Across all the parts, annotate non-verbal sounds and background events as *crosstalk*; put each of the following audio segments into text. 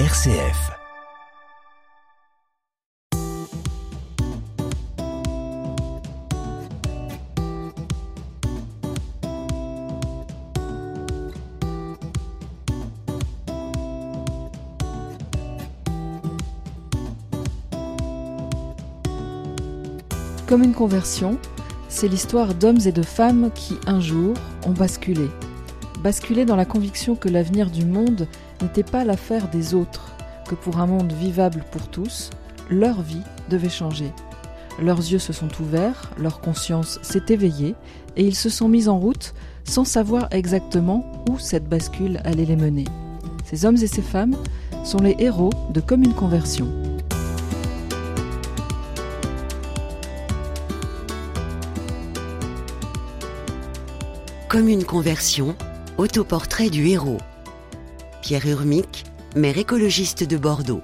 RCF. Comme une conversion, c'est l'histoire d'hommes et de femmes qui, un jour, ont basculé. Basculé dans la conviction que l'avenir du monde n'était pas l'affaire des autres, que pour un monde vivable pour tous, leur vie devait changer. Leurs yeux se sont ouverts, leur conscience s'est éveillée, et ils se sont mis en route sans savoir exactement où cette bascule allait les mener. Ces hommes et ces femmes sont les héros de Comme une conversion. Comme une conversion, autoportrait du héros. Pierre Urmic, maire écologiste de Bordeaux.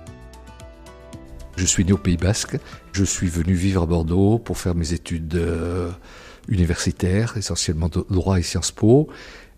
Je suis né au Pays Basque. Je suis venu vivre à Bordeaux pour faire mes études euh, universitaires, essentiellement droit et Sciences Po.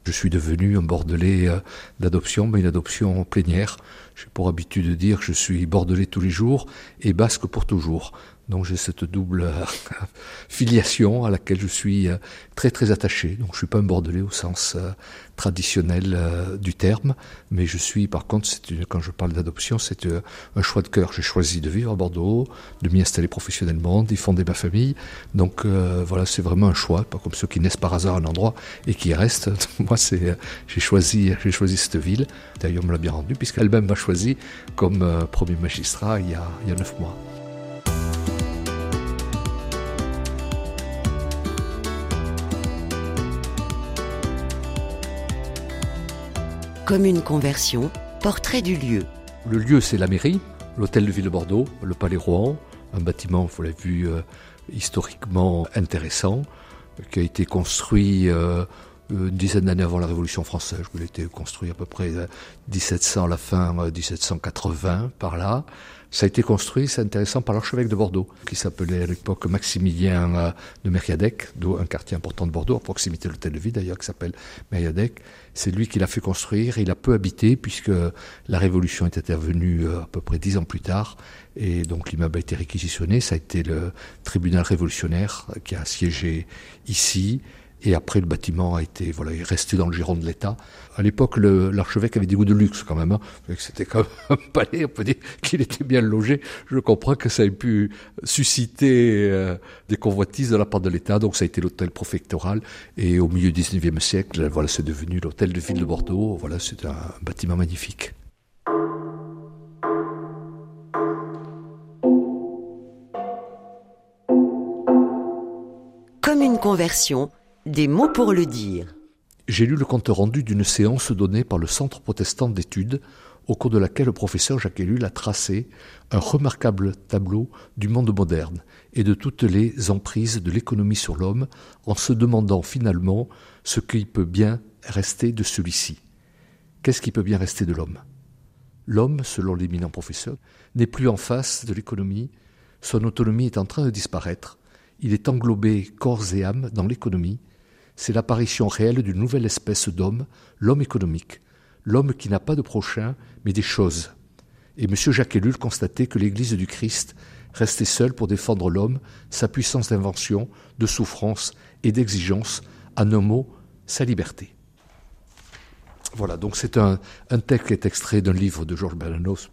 Je suis devenu un Bordelais euh, d'adoption, mais une adoption plénière. J'ai pour habitude de dire que je suis Bordelais tous les jours et Basque pour toujours. Donc j'ai cette double euh, *laughs* filiation à laquelle je suis euh, très très attaché. Donc je suis pas un Bordelais au sens euh, traditionnel du terme, mais je suis par contre, quand je parle d'adoption, c'est un choix de cœur. J'ai choisi de vivre à Bordeaux, de m'y installer professionnellement, d'y fonder ma famille. Donc voilà, c'est vraiment un choix, pas comme ceux qui naissent par hasard à un endroit et qui restent. *laughs* Moi, c'est j'ai choisi j'ai choisi cette ville. D'ailleurs, on me l'a bien rendu puisqu'elle-même m'a choisi comme premier magistrat il y a neuf mois. Comme une conversion, portrait du lieu. Le lieu, c'est la mairie, l'hôtel de ville de Bordeaux, le palais Rouen, un bâtiment, vous l'avez vu, euh, historiquement intéressant, qui a été construit euh, une dizaine d'années avant la Révolution française. Il a été construit à peu près 1700, euh, la fin 1780, par là. Ça a été construit, c'est intéressant, par l'archevêque de Bordeaux, qui s'appelait à l'époque Maximilien euh, de Mériadec, d'où un quartier important de Bordeaux, à proximité de l'hôtel de ville d'ailleurs, qui s'appelle Mériadec. C'est lui qui l'a fait construire, il a peu habité, puisque la Révolution est intervenue euh, à peu près dix ans plus tard, et donc l'immeuble a été réquisitionné. Ça a été le tribunal révolutionnaire qui a siégé ici, et après, le bâtiment a été, voilà, est resté dans le giron de l'État. À l'époque, l'archevêque avait des goûts de luxe quand même. Hein. C'était comme un *laughs* palais, on peut dire qu'il était bien logé. Je comprends que ça ait pu susciter euh, des convoitises de la part de l'État. Donc ça a été l'hôtel préfectoral. Et au milieu du 19e siècle, voilà, c'est devenu l'hôtel de ville de Bordeaux. Voilà, c'est un bâtiment magnifique. Comme une conversion, des mots pour le dire. J'ai lu le compte rendu d'une séance donnée par le Centre protestant d'études, au cours de laquelle le professeur Jacques Ellul a tracé un remarquable tableau du monde moderne et de toutes les emprises de l'économie sur l'homme, en se demandant finalement ce qui peut bien rester de celui-ci. Qu'est-ce qui peut bien rester de l'homme? L'homme, selon l'éminent professeur, n'est plus en face de l'économie, son autonomie est en train de disparaître, il est englobé corps et âme dans l'économie, c'est l'apparition réelle d'une nouvelle espèce d'homme, l'homme économique, l'homme qui n'a pas de prochain, mais des choses. Et M. Jacques constatait que l'Église du Christ restait seule pour défendre l'homme, sa puissance d'invention, de souffrance et d'exigence, en un mot, sa liberté. Voilà, donc c'est un, texte qui est extrait d'un livre de Georges Bernanos,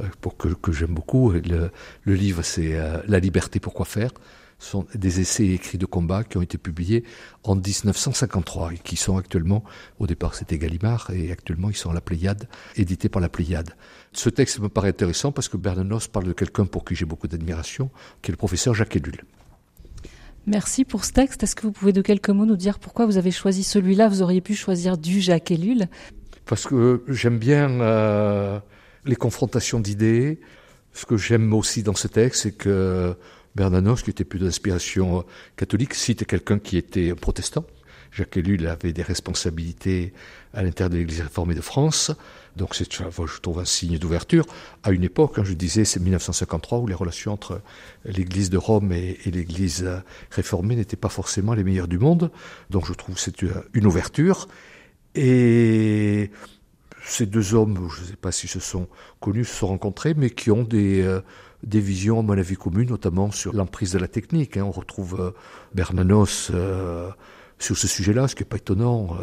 euh, pour que, j'aime beaucoup. Le, livre, c'est euh, La liberté, pourquoi faire? Sont des essais écrits de combat qui ont été publiés en 1953 et qui sont actuellement, au départ c'était Gallimard, et actuellement ils sont à la Pléiade, édités par la Pléiade. Ce texte me paraît intéressant parce que Bernanos parle de quelqu'un pour qui j'ai beaucoup d'admiration, qui est le professeur Jacques Ellul. Merci pour ce texte. Est-ce que vous pouvez de quelques mots nous dire pourquoi vous avez choisi celui-là? Vous auriez pu choisir du Jacques Ellul Parce que j'aime bien euh, les confrontations d'idées. Ce que j'aime aussi dans ce texte, c'est que Bernanos, qui était plus d'inspiration catholique, cite quelqu'un qui était protestant. Jacques Ellul avait des responsabilités à l'intérieur de l'Église réformée de France. Donc c'est, je trouve, un signe d'ouverture. À une époque, hein, je disais, c'est 1953, où les relations entre l'Église de Rome et, l'Église réformée n'étaient pas forcément les meilleures du monde. Donc je trouve que c'est une ouverture. Et ces deux hommes, je ne sais pas s'ils se sont connus, se sont rencontrés, mais qui ont des, euh, des visions, à mon avis, communes, notamment sur l'emprise de la technique. Hein. On retrouve euh, Bernanos euh, sur ce sujet-là, ce qui n'est pas étonnant,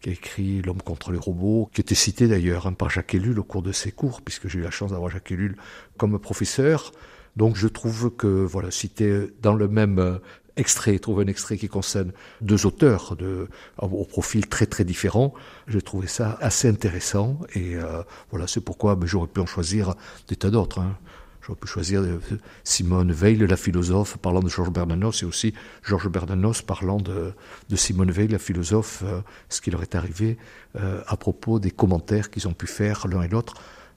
qui a écrit L'homme contre les robots, qui était cité d'ailleurs hein, par Jacques Ellul au cours de ses cours, puisque j'ai eu la chance d'avoir Jacques Ellul comme professeur. Donc je trouve que, voilà, cité dans le même extrait, trouve un extrait qui concerne deux auteurs de, au profil très très différent. J'ai trouvé ça assez intéressant et euh, voilà, c'est pourquoi ben, j'aurais pu en choisir des tas d'autres. Hein. J'aurais pu choisir euh, Simone Veil, la philosophe, parlant de Georges Bernanos, et aussi Georges Bernanos parlant de, Simone Veil, la philosophe, euh, ce qui leur est arrivé à propos des commentaires qu'ils ont pu faire l'un et l'autre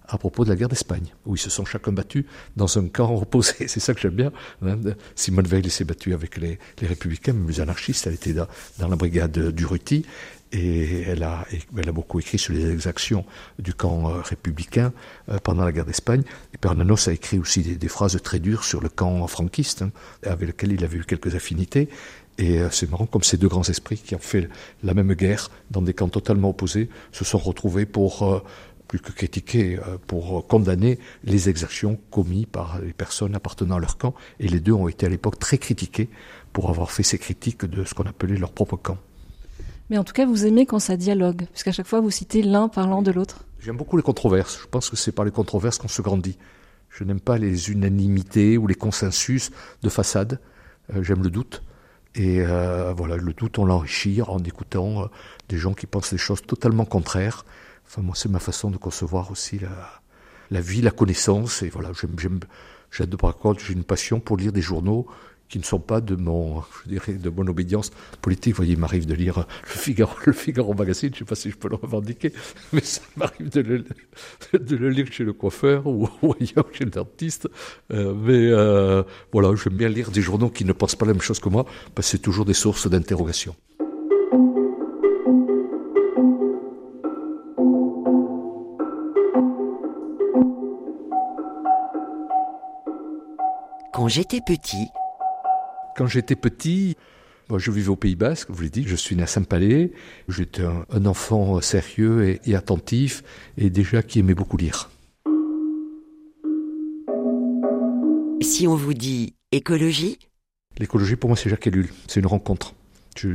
à propos de la guerre d'Espagne, où ils se sont chacun battus dans un camp *laughs* opposé. C'est ça que j'aime bien. Hein. Simone Veil s'est battue avec les, républicains, mais les anarchistes. Elle était dans, la brigade d'Urruti et elle a, beaucoup écrit sur les exactions du camp euh, républicain euh, pendant la guerre d'Espagne. Et Bernanos a écrit aussi des, phrases très dures sur le camp franquiste, hein, avec lequel il avait eu quelques affinités. Et euh, c'est marrant comme ces deux grands esprits qui ont fait la même guerre dans des camps totalement opposés se sont retrouvés pour plus que critiquer, pour condamner les exactions commises par les personnes appartenant à leur camp. Et les deux ont été à l'époque très critiqués pour avoir fait ces critiques de ce qu'on appelait leur propre camp. Mais en tout cas, vous aimez quand ça dialogue, puisqu'à chaque fois, vous citez l'un parlant de l'autre. J'aime beaucoup les controverses. Je pense que c'est par les controverses qu'on se grandit. Je n'aime pas les unanimités ou les consensus de façade. Euh, j'aime le doute. Et euh, voilà, le doute, on l'enrichit en écoutant des gens qui pensent des choses totalement contraires Enfin, moi, c'est ma façon de concevoir aussi la, la vie, la connaissance. Et voilà, j'aime, j'aime, j'aime par contre, j'ai une passion pour lire des journaux qui ne sont pas de mon, je dirais, de obédience politique. Vous voyez, il m'arrive de lire le Figaro, le Figaro magazine, je ne sais pas si je peux le revendiquer, mais ça m'arrive de le, de le lire chez le coiffeur *laughs* ou, ailleurs chez le dentiste. Euh, mais euh, voilà, j'aime bien lire des journaux qui ne pensent pas la même chose que moi, parce que c'est toujours des sources d'interrogation. Quand j'étais petit. Quand j'étais petit, je vivais au Pays Basque, vous l'ai dit, je suis né à Saint-Palais. J'étais un, enfant sérieux et, attentif et déjà qui aimait beaucoup lire. Si on vous dit écologie? L'écologie, pour moi, c'est Jacques Ellul. C'est une rencontre.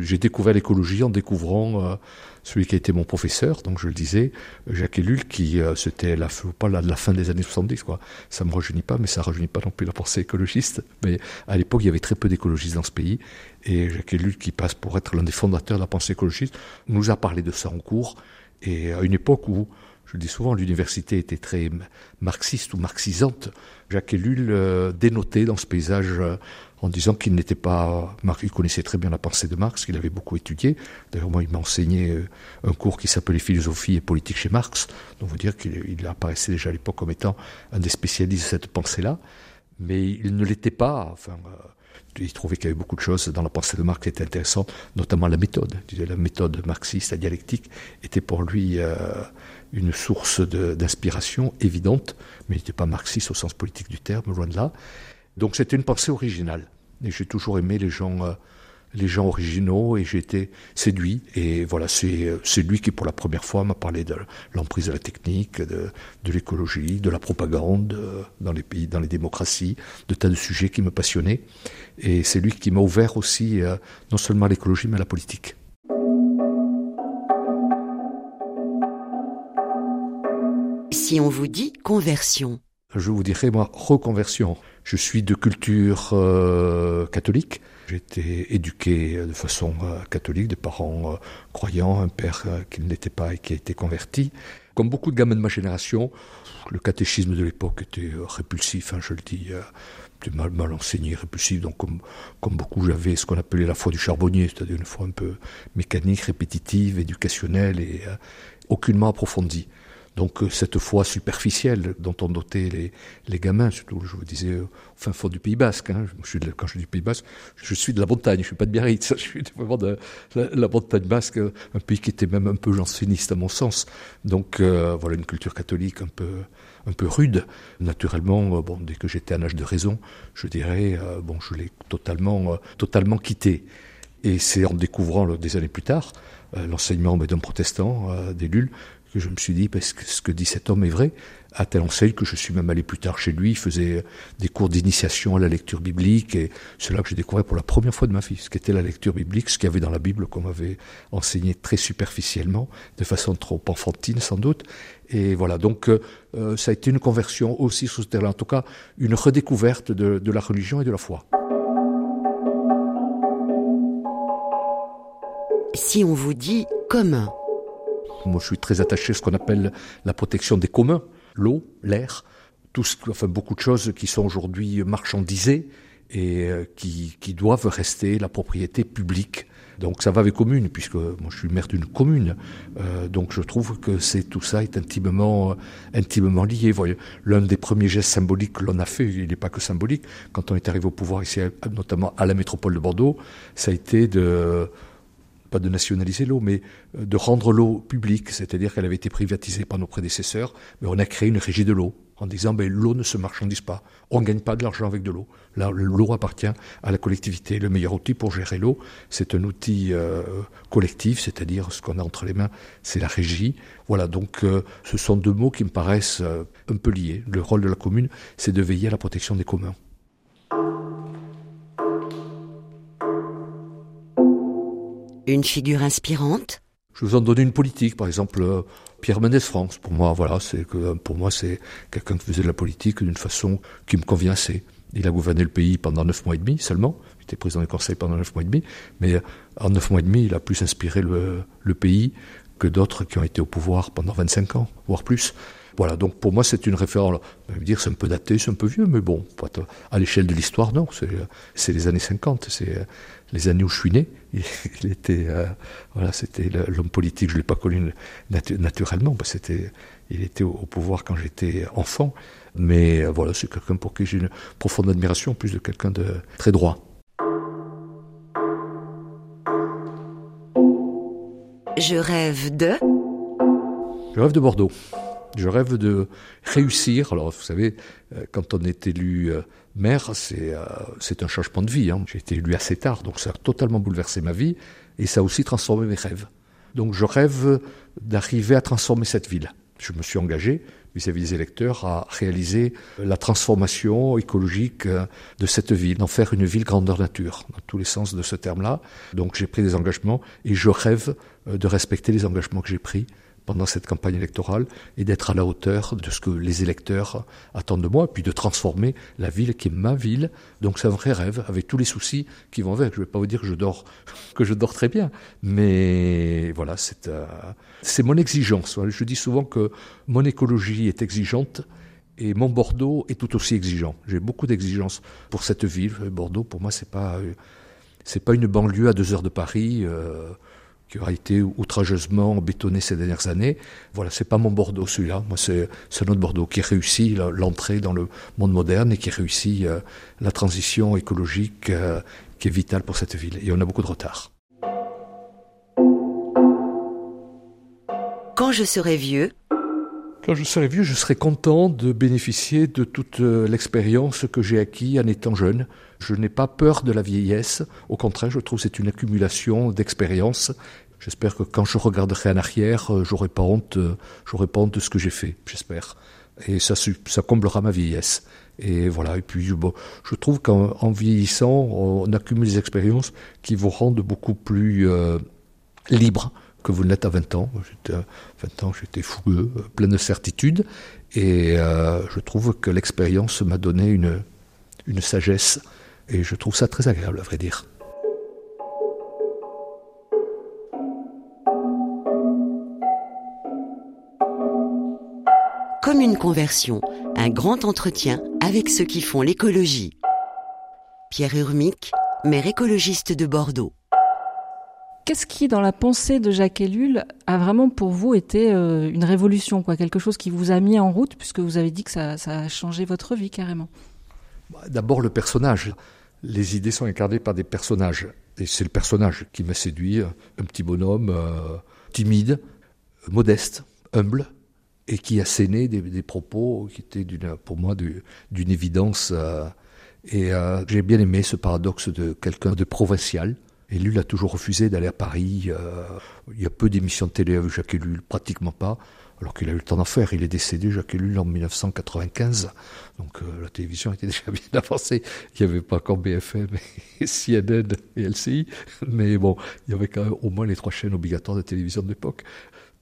J'ai découvert l'écologie en découvrant euh, celui qui a été mon professeur, donc je le disais, Jacques Ellul, qui euh, c'était la, fin des années 70, quoi. Ça me rajeunit pas, mais ça rajeunit pas non plus la pensée écologiste. Mais à l'époque, il y avait très peu d'écologistes dans ce pays, et Jacques Ellul, qui passe pour être l'un des fondateurs de la pensée écologiste, nous a parlé de ça en cours, et à une époque où je le dis souvent, l'université était très marxiste ou marxisante. Jacques Ellul euh, dénotait dans ce paysage en disant qu'il n'était pas, il connaissait très bien la pensée de Marx, qu'il avait beaucoup étudié. D'ailleurs, moi, il m'a enseigné euh, un cours qui s'appelait Philosophie et politique chez Marx. Donc, vous dire qu'il apparaissait déjà à l'époque comme étant un des spécialistes de cette pensée-là. Mais il ne l'était pas, enfin, il trouvait qu'il y avait beaucoup de choses dans la pensée de Marx qui étaient intéressantes, notamment la méthode. La méthode marxiste, la dialectique, était pour lui une source d'inspiration évidente, mais il n'était pas marxiste au sens politique du terme, loin de là. Donc c'était une pensée originale. Et j'ai toujours aimé les gens, euh, les gens originaux et j'ai été séduit. Et voilà, c'est lui qui pour la première fois m'a parlé de l'emprise de la technique, de, de l'écologie, de la propagande euh, dans les pays, dans les démocraties, de tas de sujets qui me passionnaient. Et c'est lui qui m'a ouvert aussi euh, non seulement à l'écologie mais à la politique. si on vous dit conversion Je vous dirais, moi, reconversion. Je suis de culture euh, catholique. J'ai été éduqué de façon euh, catholique, des parents euh, croyants, un père qui ne l'était pas et qui a été converti. Comme beaucoup de gamins de ma génération, le catéchisme de l'époque était répulsif, hein, je le dis, mal, mal enseigné, répulsif. Donc, comme, comme beaucoup, j'avais ce qu'on appelait la foi du charbonnier, c'est-à-dire une foi un peu mécanique, répétitive, éducationnelle et aucunement approfondie. Donc euh, cette foi superficielle dont ont doté les, les gamins, surtout je vous disais au fin fond du Pays Basque, hein, je suis quand je du Pays Basque, je suis de la montagne, je suis pas de Biarritz, *laughs* je suis vraiment de la, montagne basque, un pays qui était même un peu janséniste à mon sens. Donc euh, voilà une culture catholique un peu un peu rude. Naturellement, euh, bon dès que j'étais à âge de raison, je dirais bon je l'ai totalement totalement quitté. Et c'est en découvrant des années plus tard l'enseignement d'un protestant, des que je me suis dit, parce que ce que dit cet homme est vrai, à telle enseigne que je suis même allé plus tard chez lui, il faisait des cours d'initiation à la lecture biblique, et c'est là que j'ai découvert pour la première fois de ma vie ce qu'était la lecture biblique, ce qu'il y avait dans la Bible, qu'on m'avait enseigné très superficiellement, de façon trop enfantine sans doute. Et voilà, donc euh, euh, ça a été une conversion aussi sur ce terrain, en tout cas une redécouverte de, de la religion et de la foi. Si on vous dit commun, moi, je suis très attaché à ce qu'on appelle la protection des communs, l'eau, l'air, tout ce, enfin, beaucoup de choses qui sont aujourd'hui marchandisées et euh, qui, doivent rester la propriété publique. Donc ça va avec commune, puisque moi je suis maire d'une commune. Euh, donc je trouve que tout ça est intimement, euh, intimement lié. Voyez, l'un des premiers gestes symboliques que l'on a fait, il n'est pas que symbolique, quand on est arrivé au pouvoir ici, notamment à la métropole de Bordeaux, ça a été de pas de nationaliser l'eau, mais euh, de rendre l'eau publique, c'est-à-dire qu'elle avait été privatisée par nos prédécesseurs, mais on a créé une régie de l'eau en disant ben, l'eau ne se marchandise pas, on ne gagne pas de l'argent avec de l'eau. L'eau appartient à la collectivité. Le meilleur outil pour gérer l'eau, c'est un outil euh, collectif, c'est-à-dire ce qu'on a entre les mains, c'est la régie. Voilà, donc euh, ce sont deux mots qui me paraissent un peu liés. Le rôle de la commune, c'est de veiller à la protection des communs. Une figure inspirante? Je vous en donne une politique, par exemple euh, Pierre Mendès France. Pour moi, voilà, c'est que pour moi c'est quelqu'un qui faisait de la politique d'une façon qui me convient assez. Il a gouverné le pays pendant neuf mois et demi seulement. Il était président du Conseil pendant neuf mois et demi, mais en neuf mois et demi, il a plus inspiré le, pays que d'autres qui ont été au pouvoir pendant 25 ans, voire plus. Voilà, donc pour moi c'est une référence. On va dire c'est un peu daté, c'est un peu vieux, mais bon, à l'échelle de l'histoire, non, c'est les années 50, c'est les années où je suis né. Il, était, euh, voilà, c'était l'homme politique. Je l'ai pas connu naturellement, parce c'était, il était au, pouvoir quand j'étais enfant. Mais euh, voilà, c'est quelqu'un pour qui j'ai une profonde admiration, plus de quelqu'un de très droit. Je rêve de. Je rêve de Bordeaux. Je rêve de réussir. Alors, vous savez, euh, quand on est élu euh, maire, euh, c'est un changement de vie. Hein. J'ai été élu assez tard, donc ça a totalement bouleversé ma vie et ça a aussi transformé mes rêves. Donc, je rêve d'arriver à transformer cette ville. Je me suis engagé vis-à-vis des électeurs à réaliser la transformation écologique de cette ville, d'en faire une ville grandeur nature, dans tous les sens de ce terme-là. Donc j'ai pris des engagements et je rêve de respecter les engagements que j'ai pris pendant cette campagne électorale et d'être à la hauteur de ce que les électeurs attendent de moi, puis de transformer la ville qui est ma ville. Donc c'est un vrai rêve, avec tous les soucis qui vont avec. Je ne vais pas vous dire que je dors, *laughs* que je dors très bien, mais voilà, c'est euh, mon exigence. Je dis souvent que mon écologie est exigeante et mon Bordeaux est tout aussi exigeant. J'ai beaucoup d'exigences pour cette ville. Bordeaux, pour moi, c'est pas euh, pas une banlieue à deux heures de Paris. Euh, qui aura été outrageusement bétonné ces dernières années. Voilà, c'est pas mon Bordeaux celui-là. Moi, c'est notre Bordeaux qui réussit l'entrée dans le monde moderne et qui réussit euh, la transition écologique euh, qui est vitale pour cette ville. Et on a beaucoup de retard. Quand je serai vieux, quand je serai vieux, je serai content de bénéficier de toute euh, l'expérience que j'ai acquis en étant jeune. Je n'ai pas peur de la vieillesse. Au contraire, je trouve que c'est une accumulation d'expérience. J'espère que quand je regarderai en arrière, euh, j'aurai pas honte, euh, j'aurai pas honte de ce que j'ai fait. J'espère. Et ça, ça comblera ma vieillesse. Et voilà. Et puis, bon, je trouve qu'en vieillissant, on accumule des expériences qui vous rendent beaucoup plus euh, libre que vous l'êtes à 20 ans. J'étais, 20 ans, j'étais fougueux, plein de certitudes. Et je trouve que l'expérience m'a donné une, une sagesse et je trouve ça très agréable, à vrai dire. Comme une conversion, un grand entretien avec ceux qui font l'écologie. Pierre Urmic, maire écologiste de Bordeaux. Qu'est-ce qui, dans la pensée de Jacques Ellul, a vraiment pour vous été euh, une révolution, quoi, quelque chose qui vous a mis en route, puisque vous avez dit que ça a changé votre vie carrément D'abord le personnage. Les idées sont incarnées par des personnages. Et c'est le personnage qui m'a séduit. Un petit bonhomme euh, timide, modeste, humble, et qui a scéné des, propos qui étaient pour moi d'une évidence. Euh, et euh, j'ai bien aimé ce paradoxe de quelqu'un de provincial. Il a toujours refusé d'aller à Paris. il y a peu d'émissions de télé avec Jacques Ellul, pratiquement pas. alors qu'il a eu le temps d'en faire. Il est décédé, Jacques Ellul, en 1995. Donc euh, la télévision était déjà bien *laughs* avancée. Il n'y avait pas encore BFM, et CNN et LCI, mais bon, il y avait quand même au moins les trois chaînes obligatoires de télévision de l'époque.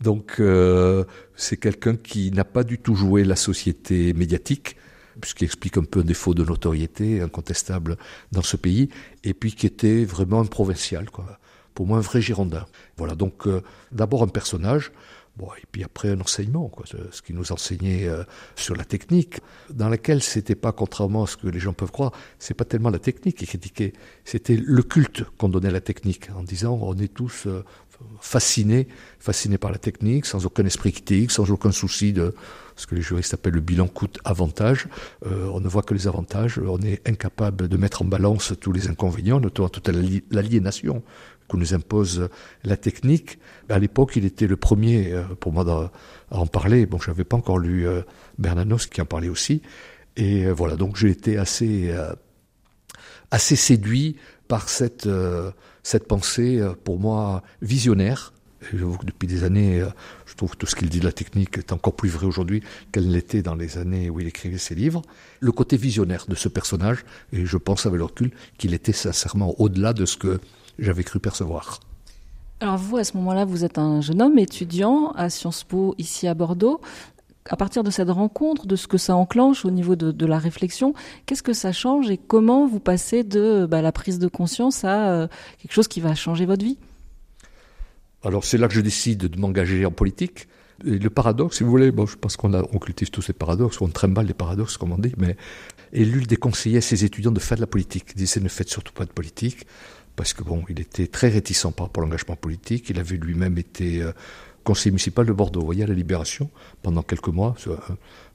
Donc euh, c'est quelqu'un qui n'a pas du tout joué la société médiatique, ce qui explique un peu un défaut de notoriété incontestable dans ce pays, et puis qui était vraiment un provincial, quoi. Pour moi, un vrai Girondin. Voilà, donc euh, d'abord un personnage, Bon, et puis après un enseignement, quoi, ce qui nous enseignait euh, sur la technique, dans laquelle c'était pas, contrairement à ce que les gens peuvent croire, c'est pas tellement la technique qui critiquait, c'était le culte qu'on donnait à la technique, en disant on est tous fascinés, fascinés par la technique, sans aucun esprit critique, sans aucun souci de ce que les juristes appellent le bilan coût-avantage. Euh, on ne voit que les avantages, on est incapable de mettre en balance tous les inconvénients, notamment toute l'aliénation que nous impose la technique. À l'époque, il était le premier euh, pour moi à en parler. Bon, je n'avais pas encore lu euh, Bernanos qui en parlait aussi. Et voilà, donc j'ai été assez, assez séduit par cette, cette pensée, pour moi, visionnaire. J'avoue que depuis des années, je trouve que tout ce qu'il dit de la technique est encore plus vrai aujourd'hui qu'elle l'était dans les années où il écrivait ses livres. Le côté visionnaire de ce personnage, et je pense avec le recul qu'il était sincèrement au-delà de ce que j'avais cru percevoir. Alors vous, à ce moment-là, vous êtes un jeune homme étudiant à Sciences Po ici à Bordeaux. À partir de cette rencontre, de ce que ça enclenche au niveau de, la réflexion, qu'est-ce que ça change et comment vous passez de bah, la prise de conscience à euh, quelque chose qui va changer votre vie? Alors c'est là que je décide de m'engager en politique. Et le paradoxe, si vous voulez, bon, je pense qu'on on cultive tous ces paradoxes, on trimballe les paradoxes, comme on dit, mais Ellul déconseillait à ses étudiants de faire de la politique. Il disait ne faites surtout pas de politique parce que bon, il était très réticent par rapport à l'engagement politique. Il avait lui-même été euh, conseiller municipal de Bordeaux, vous voyez, à la Libération, pendant quelques mois,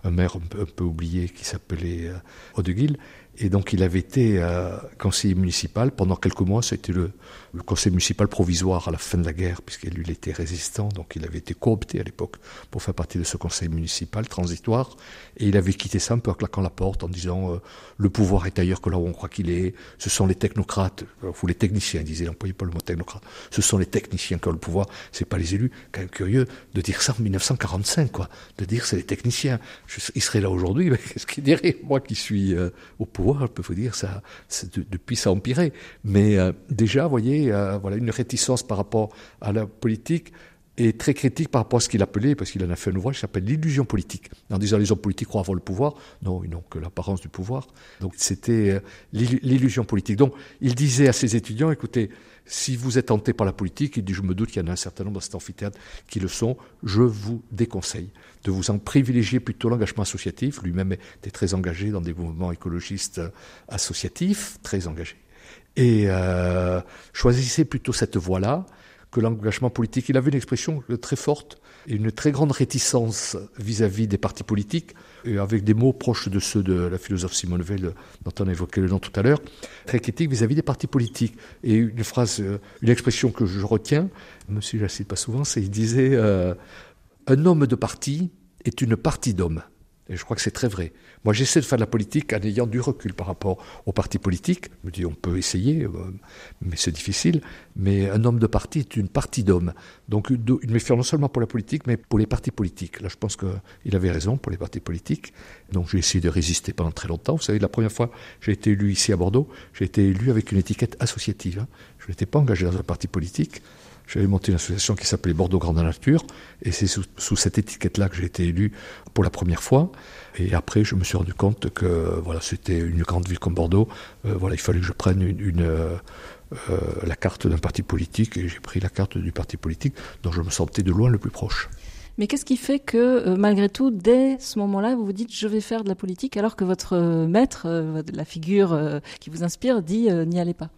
un, maire un peu, oublié qui s'appelait euh, Odeguil. Et donc il avait été euh, conseiller municipal pendant quelques mois. C'était le, le conseil municipal provisoire à la fin de la guerre, puisqu'il était résistant. Donc il avait été coopté à l'époque pour faire partie de ce conseil municipal transitoire. Et il avait quitté ça un peu en claquant la porte en disant euh, le pouvoir est ailleurs que là où on croit qu'il est. Ce sont les technocrates, ou les techniciens, il disait, il n'employait pas le mot technocrate. Ce sont les techniciens qui ont le pouvoir, c'est pas les élus. Quand même curieux de dire ça en 1945, quoi. De dire c'est les techniciens. il serait là aujourd'hui, mais *laughs* qu'est-ce qu'il dirait Moi qui suis euh, au pouvoir? Je peux vous dire, ça, depuis ça a empiré. Mais euh, déjà, vous voyez, euh, voilà une réticence par rapport à la politique et très critique par rapport à ce qu'il appelait, parce qu'il en a fait un ouvrage qui s'appelle L'illusion politique, en disant les hommes politiques croient avoir le pouvoir. Non, ils n'ont que l'apparence du pouvoir. Donc c'était euh, l'illusion politique. Donc il disait à ses étudiants, écoutez, si vous êtes tenté par la politique, il dit, je me doute qu'il y en a un certain nombre dans cet amphithéâtre qui le sont, je vous déconseille de vous en privilégier plutôt l'engagement associatif. Lui-même était très engagé dans des mouvements écologistes associatifs, très engagé. Et euh, choisissez plutôt cette voie-là que l'engagement politique. Il avait une expression très forte et une très grande réticence vis-à-vis des partis politiques, et avec des mots proches de ceux de la philosophe Simone Veil, dont on a évoqué le nom tout à l'heure, très critique vis-à-vis des partis politiques. Et une phrase, euh, une expression que je retiens, si je la cite pas souvent, c'est il disait euh, Un homme de parti est une partie d'hommes. Et je crois que c'est très vrai. Moi, j'essaie de faire de la politique en ayant du recul par rapport aux partis politiques. Je me dis, on peut essayer, euh, mais c'est difficile. Mais un homme de parti est une partie d'hommes. Donc, une méfiance non seulement pour la politique, mais pour les partis politiques. Là, je pense qu'il avait raison pour les partis politiques. Donc, j'ai essayé de résister pendant très longtemps. Vous savez, la première fois j'ai été élu ici à Bordeaux, j'ai été élu avec une étiquette associative. Hein. Je n'étais pas engagé dans un parti politique. J'avais monté une association qui s'appelait Bordeaux Grande Nature, et c'est sous, cette étiquette-là que j'ai été élu pour la première fois. Et après, je me suis rendu compte que voilà, c'était une grande ville comme Bordeaux. Euh, voilà, il fallait que je prenne euh, euh, la carte d'un parti politique, et j'ai pris la carte du parti politique dont je me sentais de loin le plus proche. Mais qu'est-ce qui fait que, malgré tout, dès ce moment-là, vous vous dites je vais faire de la politique, alors que votre maître, la figure qui vous inspire, dit n'y allez pas?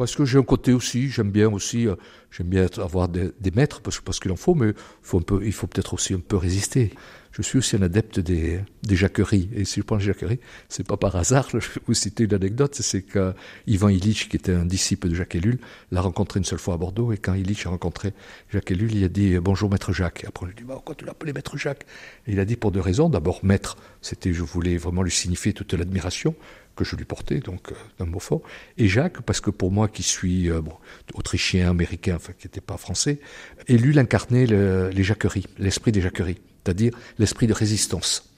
Parce que j'ai un côté aussi, j'aime bien aussi, euh, j'aime bien avoir des, maîtres parce, parce qu'il en faut, mais faut, un il faut peut-être aussi un peu résister. je suis aussi un adepte des, des jacqueries. Et si je prends les jacqueries, c'est pas par hasard. *laughs* Je vais vous citer une anecdote, c'est que Ivan Illich, qui était un disciple de Jacques Ellul, l'a rencontré une seule fois à Bordeaux. Et quand Illich a rencontré Jacques Ellul, il a dit bonjour maître Jacques. Et après, on lui dit bah, pourquoi tu l'appelais maître Jacques? Il a dit pour deux raisons. D'abord, maître, c'était je voulais vraiment lui signifier toute l'admiration que je lui portais, donc euh, d'un mot fort. Et Jacques, parce que pour moi qui suis euh, bon, autrichien, américain, enfin qui n'était pas français, Ellul incarnait le, les jacqueries, l'esprit des jacqueries c'est-à-dire l'esprit de résistance.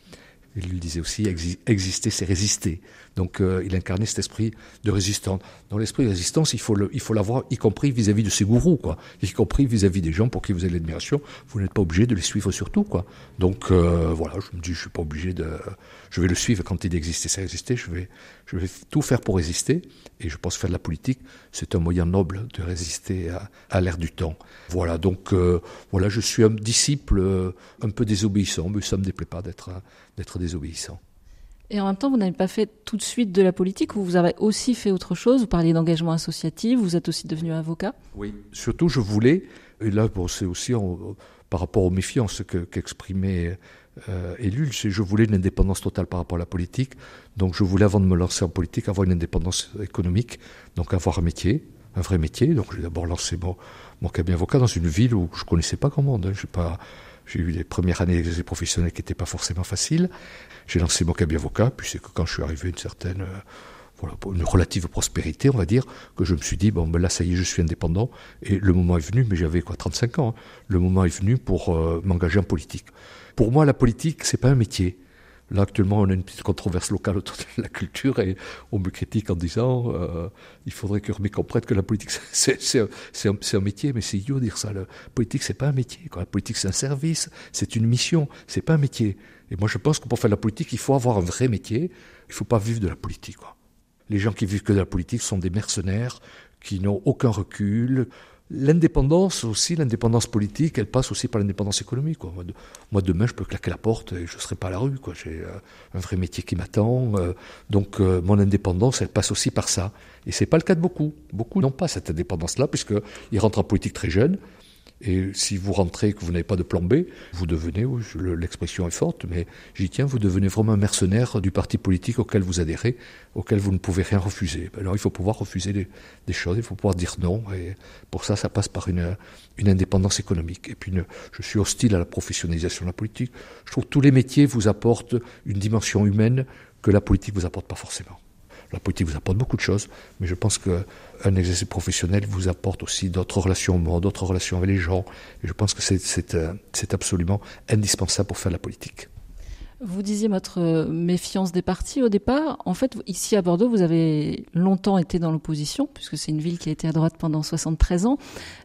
Il lui disait aussi exister, c'est résister. Donc euh, il incarnait cet esprit de résistance. Dans l'esprit de résistance, il faut l'avoir, y compris vis-à-vis de ses gourous, quoi. Y compris vis-à-vis des gens pour qui vous avez l'admiration. Vous n'êtes pas obligé de les suivre surtout, quoi. Donc euh, voilà, je me dis, je suis pas obligé de, je vais le suivre quand il existe et c'est résister. Je vais, je vais tout faire pour résister. Et je pense faire de la politique, c'est un moyen noble de résister à, à l'ère du temps. Voilà, donc euh, voilà, je suis un disciple euh, un peu désobéissant, mais ça me déplaît pas d'être d'être désobéissant. Et en même temps, vous n'avez pas fait tout de suite de la politique, vous avez aussi fait autre chose. Vous parliez d'engagement associatif, vous êtes aussi devenu avocat. Oui, surtout je voulais, et là c'est aussi par rapport aux méfiances qu'exprimait euh, Ellul, je voulais une indépendance totale par rapport à la politique. Donc je voulais, avant de me lancer en politique, avoir une indépendance économique, donc avoir un métier, un vrai métier. Donc j'ai d'abord lancé mon, cabinet avocat dans une ville où je connaissais pas grand monde. Hein. J'ai pas, j'ai eu les premières années professionnelles qui n'étaient pas forcément faciles. J'ai lancé mon cabinet avocat, puis c'est que quand je suis arrivé à une certaine, euh, voilà, une relative prospérité, on va dire, que je me suis dit, bon, ben là, ça y est, je suis indépendant. Et le moment est venu, mais j'avais quoi, 35 ans, hein. le moment est venu pour euh, m'engager en politique. Pour moi, la politique, c'est pas un métier. Là, actuellement, on a une petite controverse locale autour de la culture et on me critique en disant euh, il faudrait que comprenne que la politique, *laughs* c'est un, métier, mais c'est idiot de dire ça. La politique, c'est pas un métier. La politique, c'est un service, c'est une mission, c'est pas un métier. Et moi, je pense que pour faire de la politique, il faut avoir un vrai métier. Il faut pas vivre de la politique. Les gens qui vivent que de la politique sont des mercenaires qui n'ont aucun recul, L'indépendance aussi, l'indépendance politique, elle passe aussi par l'indépendance économique. Moi, demain, je peux claquer la porte et je ne serai pas à la rue. J'ai euh, un vrai métier qui m'attend. Euh, donc, euh, mon indépendance, elle passe aussi par ça. Et c'est pas le cas de beaucoup. Beaucoup n'ont pas cette indépendance-là, puisqu'ils rentrent en politique très jeunes. Et si vous rentrez que vous n'avez pas de plan B, vous devenez, l'expression est forte, mais j'y tiens, vous devenez vraiment un mercenaire du parti politique auquel vous adhérez, auquel vous ne pouvez rien refuser. Ben alors il faut pouvoir refuser des, choses, il faut pouvoir dire non, et pour ça, ça passe par une, indépendance économique. Et puis, je suis hostile à la professionnalisation de la politique. Je trouve que tous les métiers vous apportent une dimension humaine que la politique vous apporte pas forcément. La politique vous apporte beaucoup de choses, mais je pense qu'un exercice professionnel vous apporte aussi d'autres relations au monde, d'autres relations avec les gens. Et je pense que c'est euh, absolument indispensable pour faire la politique. Vous disiez votre méfiance des partis au départ. En fait, ici à Bordeaux, vous avez longtemps été dans l'opposition, puisque c'est une ville qui a été à droite pendant 73 ans.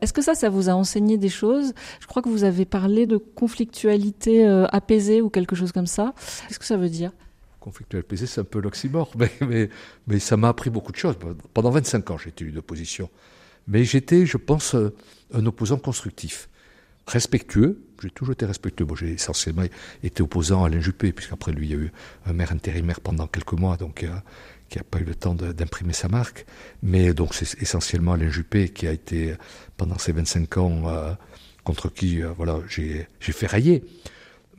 Est-ce que ça, ça vous a enseigné des choses? Je crois que vous avez parlé de conflictualité euh, apaisée ou quelque chose comme ça. Qu'est-ce que ça veut dire? Conflictuel PC, c'est un peu l'oxymore, *laughs* mais, mais, ça m'a appris beaucoup de choses. Pendant 25 ans, j'ai été une opposition. Mais j'étais, je pense, euh, un opposant constructif, respectueux. J'ai toujours été respectueux. J'ai essentiellement été opposant à Alain Juppé, puisqu'après lui, il y a eu un maire intérimaire pendant quelques mois, donc euh, qui n'a pas eu le temps d'imprimer sa marque. Mais donc, c'est essentiellement Alain Juppé qui a été, pendant ces 25 ans, euh, contre qui voilà, j'ai fait railler.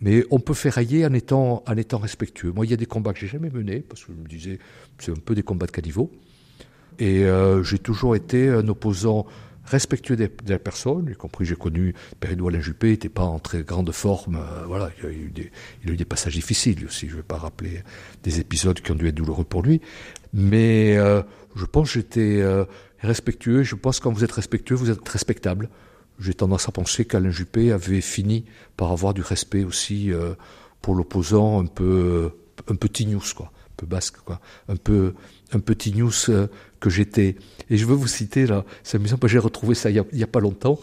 Mais on peut faire railler en étant, en étant respectueux. Moi, il y a des combats que j'ai jamais menés, parce que je me disais, c'est un peu des combats de caniveau. Et euh, j'ai toujours été un opposant respectueux des, des personnes, y compris j'ai connu période Alain Juppé n'était pas en très grande forme. Euh, voilà, il a, eu des, a eu des passages difficiles aussi. Je ne vais pas rappeler des épisodes qui ont dû être douloureux pour lui. Mais euh, je pense que j'étais respectueux. Je pense que quand vous êtes respectueux, vous êtes respectable j'ai tendance à penser qu'Alain Juppé avait fini par avoir du respect aussi euh, pour l'opposant un peu un petit news quoi, un peu basque quoi, un peu un petit news euh, que j'étais. Et je veux vous citer là, c'est amusant parce que j'ai retrouvé ça il n'y a, pas longtemps,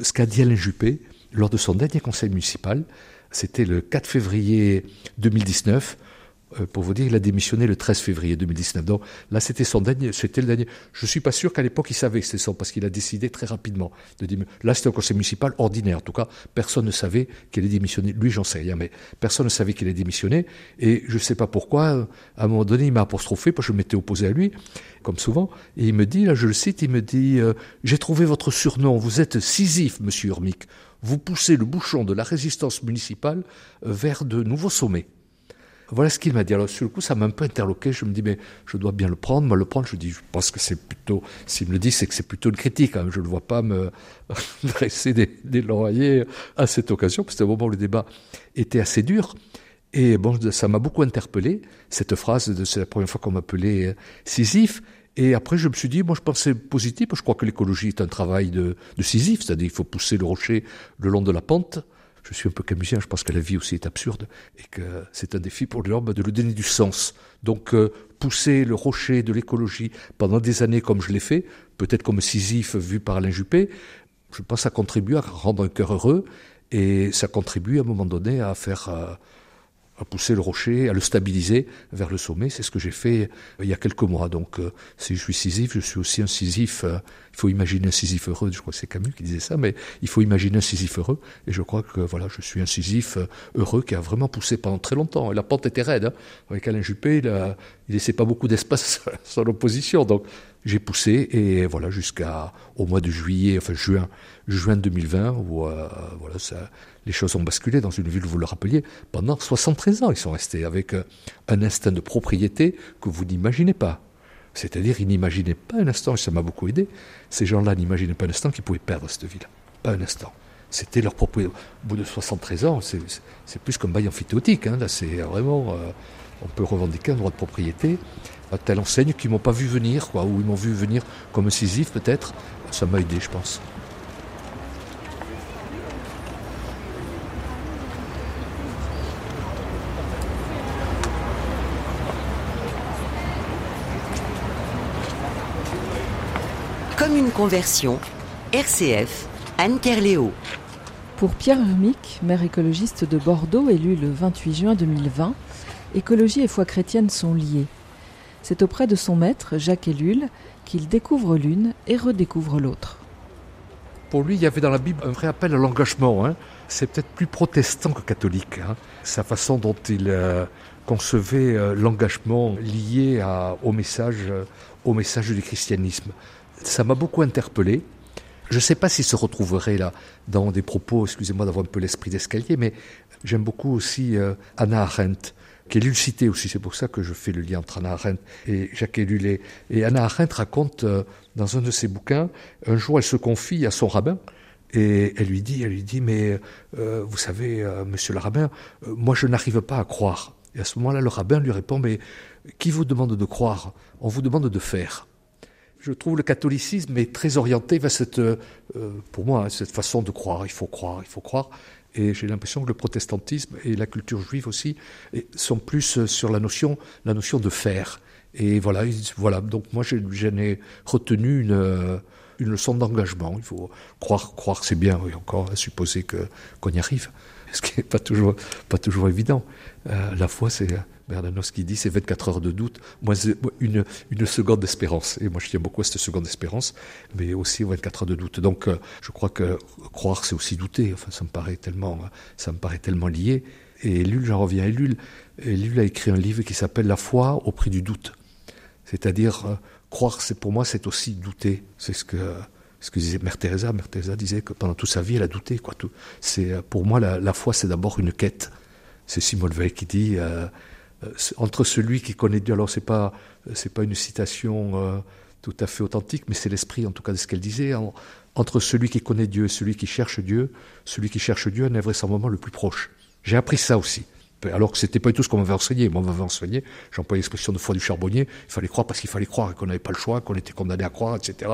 ce qu'a dit Alain Juppé lors de son dernier conseil municipal. C'était le 4 février 2019. Euh, pour vous dire, il a démissionné le 13 février 2019. Donc là, c'était son dernier, c'était le dernier. Je suis pas sûr qu'à l'époque il savait que c'était son, parce qu'il a décidé très rapidement de démissionner. Là, c'était un conseil municipal ordinaire. En tout cas, personne ne savait qu'il allait démissionner. Lui, j'en sais rien, mais personne ne savait qu'il allait démissionner. Et je sais pas pourquoi, à un moment donné, il m'a apostrophé, parce que je m'étais opposé à lui, comme souvent. Et il me dit, là, je le cite, il me dit, euh, j'ai trouvé votre surnom. Vous êtes Sisyphe, monsieur Urmic. Vous poussez le bouchon de la résistance municipale vers de nouveaux sommets. Voilà ce qu'il m'a dit. Alors, sur le coup, ça m'a un peu interloqué. Je me dis, mais je dois bien le prendre. Moi, le prendre, je dis, je pense que c'est plutôt, s'il me le dit, c'est que c'est plutôt une critique. Hein. Je ne le vois pas me *laughs* dresser des, des lauriers à cette occasion, parce que un moment où le débat était assez dur. Et bon, ça m'a beaucoup interpellé, cette phrase, c'est la première fois qu'on m'appelait euh, Sisyphe. Et après, je me suis dit, moi, je pensais positif, je crois que l'écologie est un travail de, de Sisyphe, c'est-à-dire il faut pousser le rocher le long de la pente je suis un peu camusien, je pense que la vie aussi est absurde et que c'est un défi pour l'homme de lui donner du sens. Donc euh, pousser le rocher de l'écologie pendant des années comme je l'ai fait, peut-être comme Sisyphe vu par Alain Juppé, je pense que ça contribue à rendre un cœur heureux et ça contribue à un moment donné à faire... Euh, à pousser le rocher, à le stabiliser vers le sommet. C'est ce que j'ai fait euh, il y a quelques mois. Donc, euh, si je suis Sisyphe, je suis aussi un Sisyphe. Euh, il faut imaginer un Sisyphe heureux. Je crois que c'est Camus qui disait ça, mais il faut imaginer un Sisyphe heureux. Et je crois que voilà, je suis un Sisyphe heureux qui a vraiment poussé pendant très longtemps. Et la pente était raide. Hein. Avec Alain Juppé, il, ne laissait pas beaucoup d'espace *laughs* sur l'opposition. Donc, j'ai poussé et voilà jusqu'à au mois de juillet, enfin juin, juin 2020 où voilà ça, les choses ont basculé dans une ville, vous le rappeliez, pendant 73 ans. Ils sont restés avec euh, un instinct de propriété que vous n'imaginez pas. C'est-à-dire, ils n'imaginaient pas un instant, et ça m'a beaucoup aidé, ces gens-là n'imaginaient pas un instant qu'ils pouvaient perdre cette ville. Pas un instant. C'était leur propriété. Au bout de 73 ans, c'est plus comme bail amphithéotique. Hein. Là, c'est vraiment. Euh, on peut revendiquer un droit de propriété à telle enseigne qu'ils m'ont pas vu venir, quoi, ou ils m'ont vu venir comme un Sisyphe peut-être. Ça m'a aidé, je pense. Conversion, RCF, Anne Kerléo. Pour Pierre Hermic, maire écologiste de Bordeaux, élu le 28 juin 2020, écologie et foi chrétienne sont liées. C'est auprès de son maître, Jacques Ellul, qu'il découvre l'une et redécouvre l'autre. Pour lui, il y avait dans la Bible un vrai appel à l'engagement. Hein. C'est peut-être plus protestant que catholique. Hein. Sa façon dont il euh, concevait euh, l'engagement lié au, message, euh, au message du christianisme ça m'a beaucoup interpellé. Je ne sais pas s'il se retrouverait là dans des propos, excusez-moi d'avoir un peu l'esprit d'escalier, mais j'aime beaucoup aussi euh, Anna Arendt, qui est l'ulcité aussi. C'est pour ça que je fais le lien entre Anna Arendt et Jacques Ellul. Et Anna Arendt raconte euh, dans un de ses bouquins, un jour elle se confie à son rabbin, et elle lui dit, elle lui dit, mais euh, vous savez, monsieur le rabbin, moi je n'arrive pas à croire. Et à ce moment-là, le rabbin lui répond, mais qui vous demande de croire? On vous demande de faire je trouve le catholicisme est très orienté vers cette, euh, pour moi, cette façon de croire. Il faut croire, il faut croire. Et j'ai l'impression que le protestantisme et la culture juive aussi sont plus sur la notion, la notion de faire. Et voilà, voilà. Donc moi, j'en ai retenu une, une leçon d'engagement. Il faut croire, croire, c'est bien. Oui, encore supposer que qu'on y arrive, *laughs* ce qui n'est pas toujours, pas toujours évident. Euh, la foi, c'est Bernanos dit c'est 24 heures de doute, moins une, une seconde d'espérance. Et moi je tiens beaucoup à cette seconde d'espérance, mais aussi 24 heures de doute. Donc euh, je crois que croire c'est aussi douter. Enfin ça me paraît tellement, ça me paraît tellement lié. Et Lul, j'en reviens à Lul. Lul a écrit un livre qui s'appelle La foi au prix du doute. C'est-à-dire euh, croire, c'est pour moi c'est aussi douter. C'est ce que ce que disait Mère Teresa. Mère Teresa disait que pendant toute sa vie elle a douté. C'est euh, pour moi la, foi c'est d'abord une quête. C'est Simone Veil qui dit euh, entre celui qui connaît Dieu, alors c'est pas c'est pas une citation euh, tout à fait authentique, mais c'est l'esprit en tout cas de ce qu'elle disait. entre celui qui connaît Dieu et celui qui cherche Dieu, celui qui cherche Dieu en est vraisemblablement le plus proche. J'ai appris ça aussi. Alors que c'était pas du tout ce qu'on m'avait enseigné. Moi, on m'avait enseigné, j'emploie l'expression de foi du charbonnier, il fallait croire parce qu'il fallait croire et qu'on n'avait pas le choix, qu'on était condamné à croire, etc.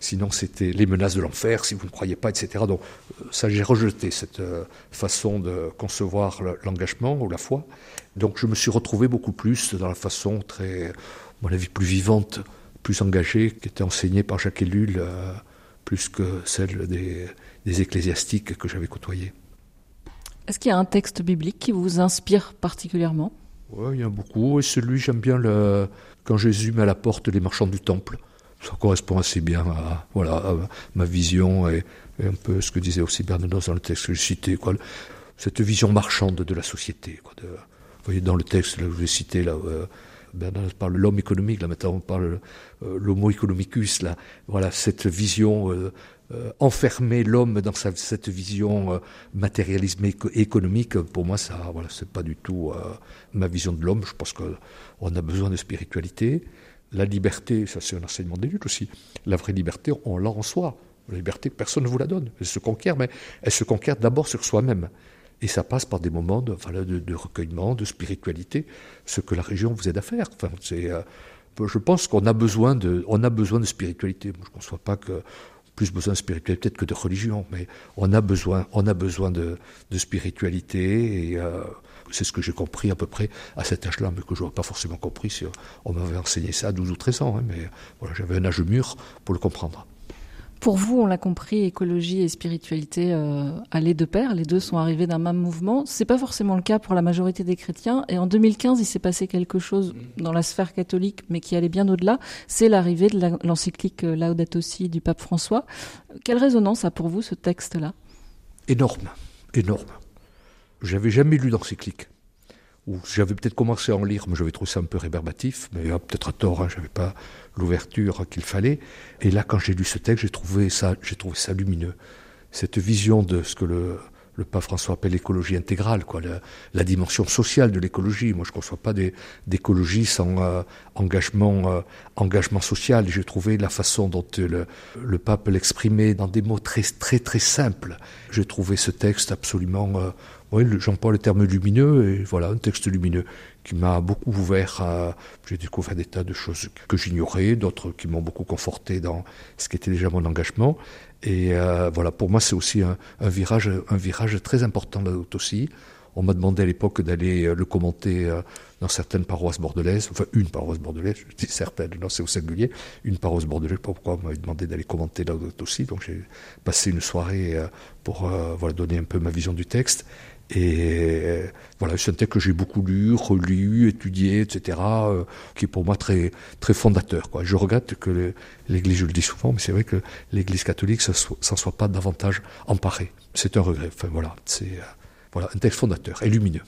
Sinon, c'était les menaces de l'enfer, si vous ne croyez pas, etc. Donc, euh, ça, j'ai rejeté cette façon de concevoir l'engagement ou la foi. Donc je me suis retrouvé beaucoup plus dans la façon très, à mon avis, plus vivante, plus engagée, qui était enseignée par Jacques Ellul, euh, plus que celle des, ecclésiastiques que j'avais côtoyés. Est-ce qu'il y a un texte biblique qui vous inspire particulièrement? Oui, il y en a beaucoup. Et celui, j'aime bien le... quand Jésus met à la porte les marchands du temple. Ça correspond assez bien à, voilà, ma vision et, un peu ce que disait aussi Bernanos dans le texte que j'ai cité. Cette vision marchande de la société. Vous voyez, dans le texte que je vais citer, là, euh, Bernanos parle l'homme économique, là maintenant on parle euh, l'homo economicus, là. Voilà, cette vision euh, euh, enfermer l'homme dans cette vision euh, matérialisme économique, pour moi, ça, voilà, c'est pas du tout euh, ma vision de l'homme. Je pense qu'on a besoin de spiritualité. La liberté, ça c'est un enseignement des luttes aussi. La vraie liberté, on l'a en soi. La liberté, personne ne vous la donne. Elle se conquiert, mais elle se conquiert d'abord sur soi-même. Et ça passe par des moments de, de, recueillement, de spiritualité, ce que la région vous aide à faire. Enfin, je pense qu'on a besoin de, a besoin de spiritualité. Je ne conçois pas que plus besoin de spiritualité que de religion, mais on a besoin, on a besoin de, spiritualité et euh, c'est ce que j'ai compris à peu près à cet âge-là, mais que je n'aurais pas forcément compris si on m'avait enseigné ça à 12 ou 13 ans, hein, mais voilà, j'avais un âge mûr pour le comprendre. Pour vous, on l'a compris, écologie et spiritualité euh, allaient de pair, les deux sont arrivés d'un même mouvement. C'est pas forcément le cas pour la majorité des chrétiens. Et en 2015, il s'est passé quelque chose dans la sphère catholique, mais qui allait bien au-delà. C'est l'arrivée de l'encyclique Laudato Si du pape François. Quelle résonance a pour vous ce texte-là? Énorme, énorme. J'avais jamais lu d'encyclique j'avais peut-être commencé à en lire, mais j'avais trouvé ça un peu rébarbatif, mais ah, peut-être à tort, hein, j'avais pas l'ouverture qu'il fallait. Et là, quand j'ai lu ce texte, j'ai trouvé ça, j'ai trouvé ça lumineux. Cette vision de ce que le, le pape François appelle l'écologie intégrale, quoi, la, dimension sociale de l'écologie. Moi, je ne conçois pas d'écologie sans euh, engagement, euh, engagement social. J'ai trouvé la façon dont le, le pape l'exprimait dans des mots très, très, très simples. J'ai trouvé ce texte absolument euh, oui, j'emploie le terme lumineux, et voilà, un texte lumineux qui m'a beaucoup ouvert à. J'ai découvert des tas de choses que j'ignorais, d'autres qui m'ont beaucoup conforté dans ce qui était déjà mon engagement. Et euh, voilà, pour moi, c'est aussi un, virage, très important là aussi. On m'a demandé à l'époque d'aller euh, le commenter euh, dans certaines paroisses bordelaises, enfin une paroisse bordelaise, je dis certaines, non c'est au singulier, une paroisse bordelaise, pourquoi on m'avait demandé d'aller commenter là aussi, donc j'ai passé une soirée pour voilà, donner un peu ma vision du texte. Et voilà, c'est un texte que j'ai beaucoup lu, relu, étudié, etc., euh, qui est pour moi très, très fondateur. Quoi. Je regrette que l'Église, je le dis souvent, mais c'est vrai que l'Église catholique s'en soit pas davantage emparée. C'est un regret. Enfin voilà, c'est euh, voilà, un texte fondateur et lumineux.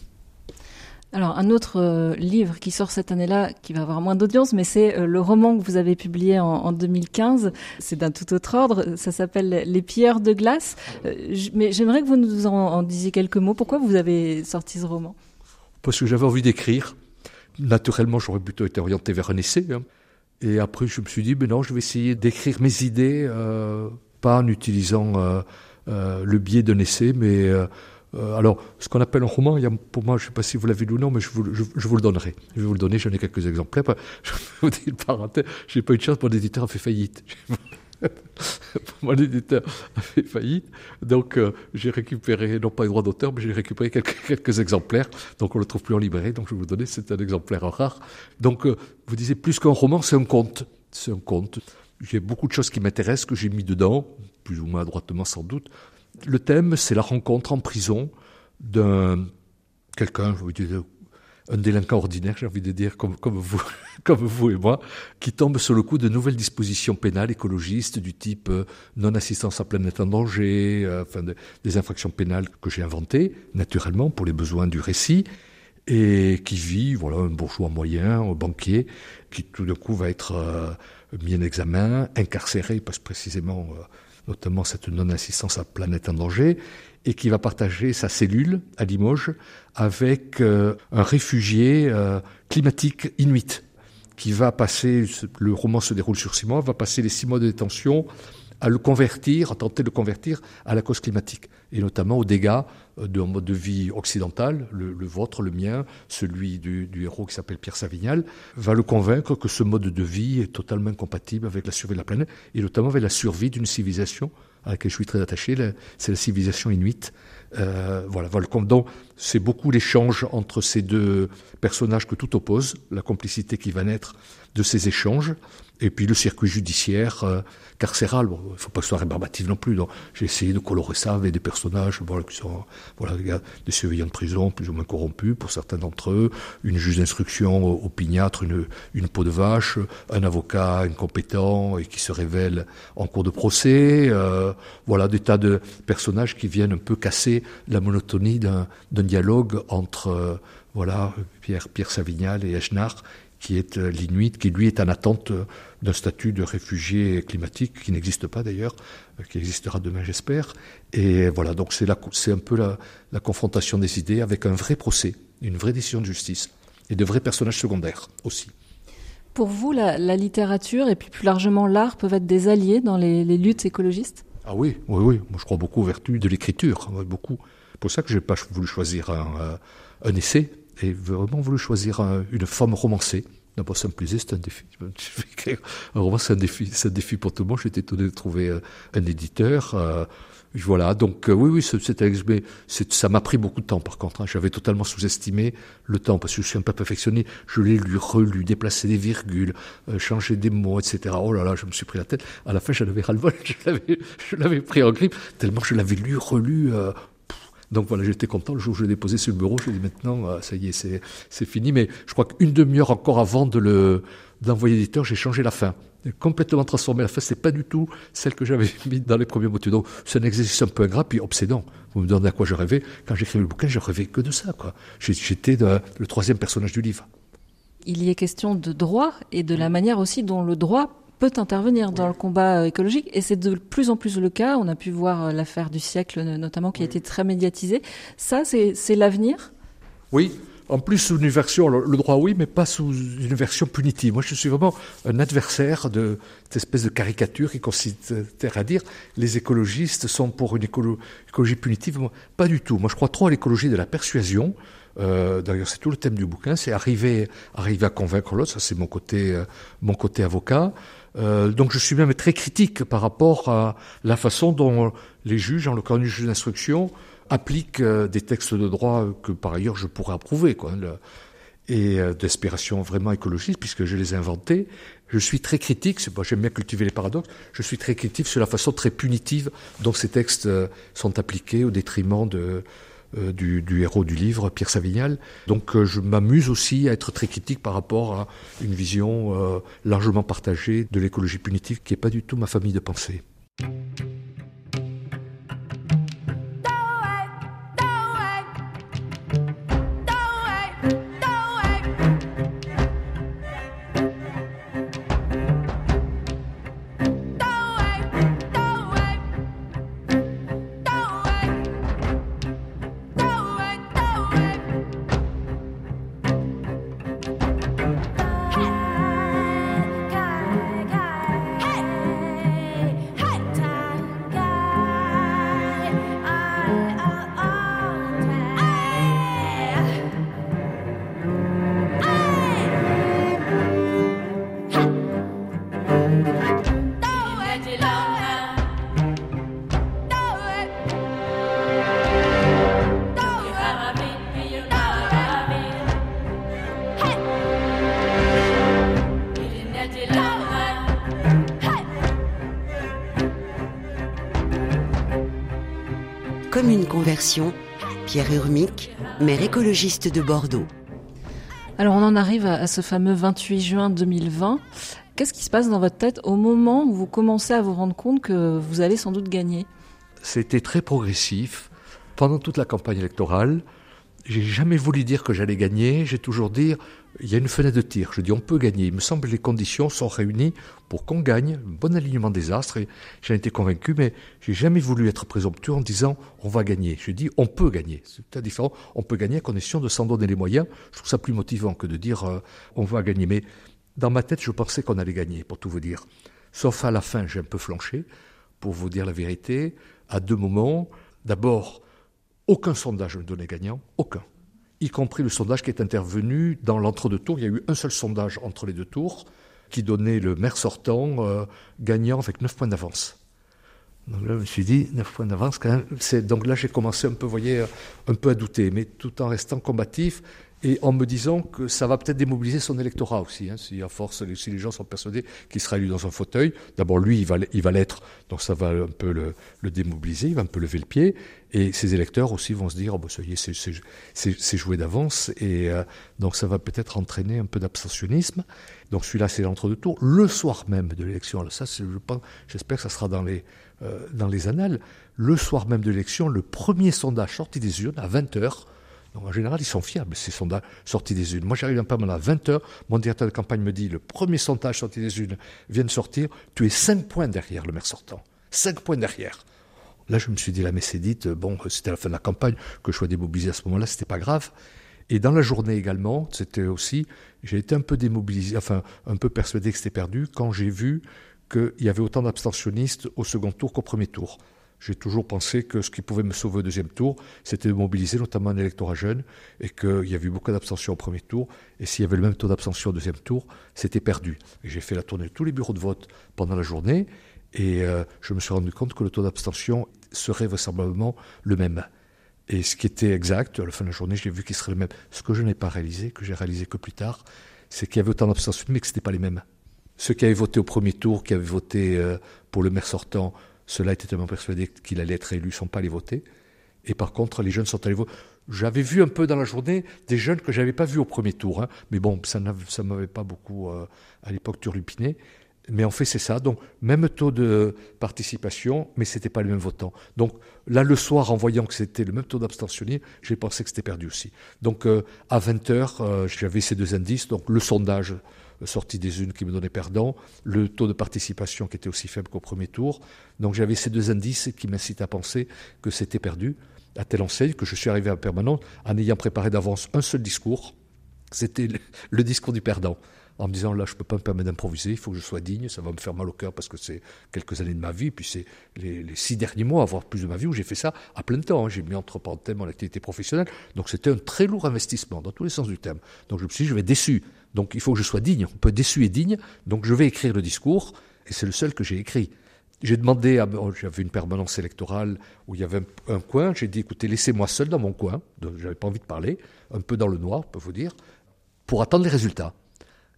Alors, un autre euh, livre qui sort cette année-là, qui va avoir moins d'audience, mais c'est euh, le roman que vous avez publié en, 2015. C'est d'un tout autre ordre. Ça s'appelle Les pierres de glace. Euh, mais j'aimerais que vous nous en, disiez quelques mots. Pourquoi vous avez sorti ce roman? Parce que j'avais envie d'écrire. Naturellement, j'aurais plutôt été orienté vers un essai. Hein. Et après, je me suis dit, ben non, je vais essayer d'écrire mes idées, pas en utilisant le biais d'un essai, mais euh, alors, ce qu'on appelle un roman, il y a, pour moi, je ne sais pas si vous l'avez lu ou non, mais je vous, le donnerai. Je vais vous le donner, j'en ai quelques exemplaires. *laughs* Je vous dis une parenthèse, j'ai pas eu de chance, mon éditeur a fait faillite. *laughs* mon éditeur a fait faillite, donc euh, j'ai récupéré, non pas les droits d'auteur, mais j'ai récupéré quelques, *laughs* exemplaires, donc on ne le trouve plus en librairie, donc je vais vous donner, c'est un exemplaire rare. Donc, euh, vous disiez, plus qu'un roman, c'est un conte. C'est un conte. J'ai beaucoup de choses qui m'intéressent, que j'ai mis dedans, plus ou moins adroitement sans doute. Le thème, c'est la rencontre en prison d'un quelqu'un, un délinquant ordinaire, j'ai envie de dire, *laughs* comme, vous, et moi, qui tombe sur le coup de nouvelles dispositions pénales écologistes du type euh, non-assistance à planète en danger, euh, enfin des infractions pénales que j'ai inventées, naturellement, pour les besoins du récit, et qui vit, voilà, un bourgeois moyen, un banquier, qui tout d'un coup va être euh, mis en examen, incarcéré, parce précisément notamment cette non-assistance à planète en danger, et qui va partager sa cellule à Limoges avec euh, un réfugié euh, climatique inuit, qui va passer, le roman se déroule sur six mois, va passer les six mois de détention à le convertir, à tenter de le convertir à la cause climatique, et notamment aux dégâts euh, d'un mode de vie occidental, le, vôtre, le mien, celui du, héros qui s'appelle Pierre Savignal, va le convaincre que ce mode de vie est totalement incompatible avec la survie de la planète, et notamment avec la survie d'une civilisation à laquelle je suis très attaché, c'est la civilisation inuite, Euh, voilà, donc c'est beaucoup l'échange entre ces deux personnages que tout oppose, la complicité qui va naître de ces échanges, et puis le circuit judiciaire euh, carcéral. Il ne faut pas que ce soit rébarbatif non plus. J'ai essayé de colorer ça avec des personnages voilà, des surveillants de prison plus ou moins corrompus pour certains d'entre eux, une juge d'instruction au, pignâtre, une, une peau de vache, un avocat incompétent et qui se révèle en cours de procès. Euh, voilà des tas de personnages qui viennent un peu casser la monotonie d'un dialogue entre euh, voilà Pierre, Pierre Savignal et Echnard qui est euh, l'Inuit, qui lui est en attente euh, d'un statut de réfugié climatique, qui n'existe pas d'ailleurs, euh, qui existera demain j'espère. Et voilà, donc c'est, c'est un peu la, la, confrontation des idées avec un vrai procès, une vraie décision de justice, et de vrais personnages secondaires aussi. Pour vous, la, la littérature et puis plus largement l'art peuvent être des alliés dans les, les luttes écologistes? Ah oui, oui, oui. Moi je crois beaucoup aux vertus de l'écriture, beaucoup. C'est pour ça que je n'ai pas voulu choisir un, un essai, et vraiment voulu choisir une forme romancée. D'abord, ça me plaisait, c'était un défi. un roman, c'est un défi, c'est un défi pour tout le monde. J'étais étonné de trouver euh, un éditeur. Euh, voilà, donc euh, oui, oui, c'était, mais ça m'a pris beaucoup de temps par contre. Hein. J'avais totalement sous-estimé le temps parce que je suis un peu perfectionné. Je l'ai lu, relu, déplacé des virgules, changé des mots, etc. Oh là là, je me suis pris la tête. À la fin, j'en avais ras-le-bol. *laughs* Je l'avais, pris en grippe tellement je l'avais lu, relu. Donc voilà, j'étais content. Le jour où je l'ai déposé sur le bureau, je dit maintenant, euh, ça y est, c'est fini. Mais je crois qu'une demi-heure encore avant de d'envoyer l'éditeur, j'ai changé la fin. Complètement transformé la fin. C'est pas du tout celle que j'avais *laughs* mise dans les premiers mots. Donc c'est un exercice un peu ingrat, puis obsédant. Vous me demandez à quoi je rêvais. Quand j'écrivais le bouquin, je rêvais que de ça. quoi. J'étais le troisième personnage du livre. Il y est question de droit et de la manière aussi dont le droit peut intervenir dans le combat euh, écologique et c'est de plus en plus le cas. On a pu voir euh, l'affaire du siècle notamment qui a été très médiatisée. Ça, c'est l'avenir? Oui, en plus sous une version, le, droit oui, mais pas sous une version punitive. Moi, je suis vraiment un adversaire de cette espèce de caricature qui consiste à dire les écologistes sont pour une écologie punitive. pas du tout. Moi, je crois trop à l'écologie de la persuasion. Euh, d'ailleurs, c'est tout le thème du bouquin, c'est arriver, arriver à convaincre l'autre. Ça, c'est mon côté, mon côté avocat. Euh, donc je suis même très critique par rapport à la façon dont les juges, en l'occurrence du juge d'instruction, appliquent euh, des textes de droit que par ailleurs je pourrais approuver, quoi, et euh, d'inspiration vraiment écologiste, puisque je les ai inventés. Je suis très critique, moi j'aime bien cultiver les paradoxes, je suis très critique sur la façon très punitive dont ces textes sont appliqués au détriment de, euh, du, héros du livre, Pierre Savignal. Donc euh, je m'amuse aussi à être très critique par rapport à une vision euh, largement partagée de l'écologie punitive qui n'est pas du tout ma famille de pensée. Pierre Urmic, maire écologiste de Bordeaux. Alors on en arrive à ce fameux 28 juin 2020. Qu'est-ce qui se passe dans votre tête au moment où vous commencez à vous rendre compte que vous allez sans doute gagner? C'était très progressif. Pendant toute la campagne électorale, j'ai jamais voulu dire que j'allais gagner. J'ai toujours dit il y a une fenêtre de tir. Je dis on peut gagner. Il me semble que les conditions sont réunies pour qu'on gagne, un bon alignement des astres. Et j'en étais convaincu, mais j'ai jamais voulu être présomptueux en disant on va gagner. Je dis on peut gagner. C'est différent. On peut gagner à condition de s'en donner les moyens. Je trouve ça plus motivant que de dire euh, on va gagner. Mais dans ma tête, je pensais qu'on allait gagner, pour tout vous dire. Sauf à la fin, j'ai un peu flanché, pour vous dire la vérité, à deux moments. D'abord, aucun sondage ne donnait gagnant, aucun y compris le sondage qui est intervenu dans l'entre-deux tours. Il y a eu un seul sondage entre les deux tours qui donnait le maire sortant euh, gagnant avec 9 points d'avance. Donc là, je me suis dit, 9 points d'avance quand même. Donc là, j'ai commencé un peu, voyez, un peu à douter, mais tout en restant combatif et en me disant que ça va peut-être démobiliser son électorat aussi. Hein, si à force, si les gens sont persuadés qu'il sera élu dans un fauteuil, d'abord lui, il va, l'être, donc ça va un peu le, démobiliser, il va un peu lever le pied, et ses électeurs aussi vont se dire, oh, bah, ça y est, c'est joué d'avance, et euh, donc ça va peut-être entraîner un peu d'abstentionnisme. Donc celui-là, c'est l'entre-deux tours. Le soir même de l'élection, ça, je j'espère que ça sera dans les, euh, dans les annales. Le soir même de l'élection, le premier sondage sorti des urnes à 20 heures en général, ils sont fiables, ces sondages sortis des unes. Moi, j'arrive un peu à 20h, mon directeur de campagne me dit, le premier sondage sorti des unes vient de sortir, tu es 5 points derrière le maire sortant. 5 points derrière. Là, je me suis dit, la messe est dite, bon, c'était la fin de la campagne, que je sois démobilisé à ce moment-là, c'était pas grave. Et dans la journée également, c'était aussi, j'ai été un peu démobilisé, enfin, un peu persuadé que c'était perdu quand j'ai vu qu'il y avait autant d'abstentionnistes au second tour qu'au premier tour j'ai toujours pensé que ce qui pouvait me sauver au deuxième tour, c'était de mobiliser notamment un électorat jeune et qu'il y avait eu beaucoup d'abstention au premier tour. Et s'il y avait le même taux d'abstention au deuxième tour, c'était perdu. J'ai fait la tournée de tous les bureaux de vote pendant la journée et euh, je me suis rendu compte que le taux d'abstention serait vraisemblablement le même. Et ce qui était exact, à la fin de la journée, j'ai vu qu'il serait le même. Ce que je n'ai pas réalisé, que j'ai réalisé que plus tard, c'est qu'il y avait autant d'abstention, mais que ce n'était pas les mêmes. Ceux qui avaient voté au premier tour, qui avaient voté euh, pour le maire sortant, ceux-là étaient tellement persuadés qu'il allait être élu, ne sont pas allés voter. Et par contre, les jeunes sont allés voter. J'avais vu un peu dans la journée des jeunes que je n'avais pas vus au premier tour. Hein. Mais bon, ça ne m'avait pas beaucoup, euh, à l'époque, turlupiné. Mais en fait, c'est ça. Donc, même taux de participation, mais ce n'était pas les mêmes votants. Donc, là, le soir, en voyant que c'était le même taux d'abstentionnisme, j'ai pensé que c'était perdu aussi. Donc, euh, à 20 heures, euh, j'avais ces deux indices. Donc, le sondage sortie des unes qui me donnait perdant, le taux de participation qui était aussi faible qu'au premier tour. Donc j'avais ces deux indices qui m'incitent à penser que c'était perdu, à telle enseigne que je suis arrivé à permanente en ayant préparé d'avance un seul discours. C'était le discours du perdant en me disant là je peux pas me permettre d'improviser, il faut que je sois digne, ça va me faire mal au cœur parce que c'est quelques années de ma vie, puis c'est les, six derniers mois, voire plus de ma vie où j'ai fait ça à plein temps. Hein. J'ai mis entre parenthèses mon activité professionnelle, donc c'était un très lourd investissement dans tous les sens du terme. Donc je me suis dit je vais déçu, donc il faut que je sois digne. On peut déçu et digne, donc je vais écrire le discours et c'est le seul que j'ai écrit. J'ai demandé, à, j'avais une permanence électorale où il y avait un, un coin, j'ai dit écoutez laissez-moi seul dans mon coin, j'avais pas envie de parler, un peu dans le noir, on peut vous dire, pour attendre les résultats.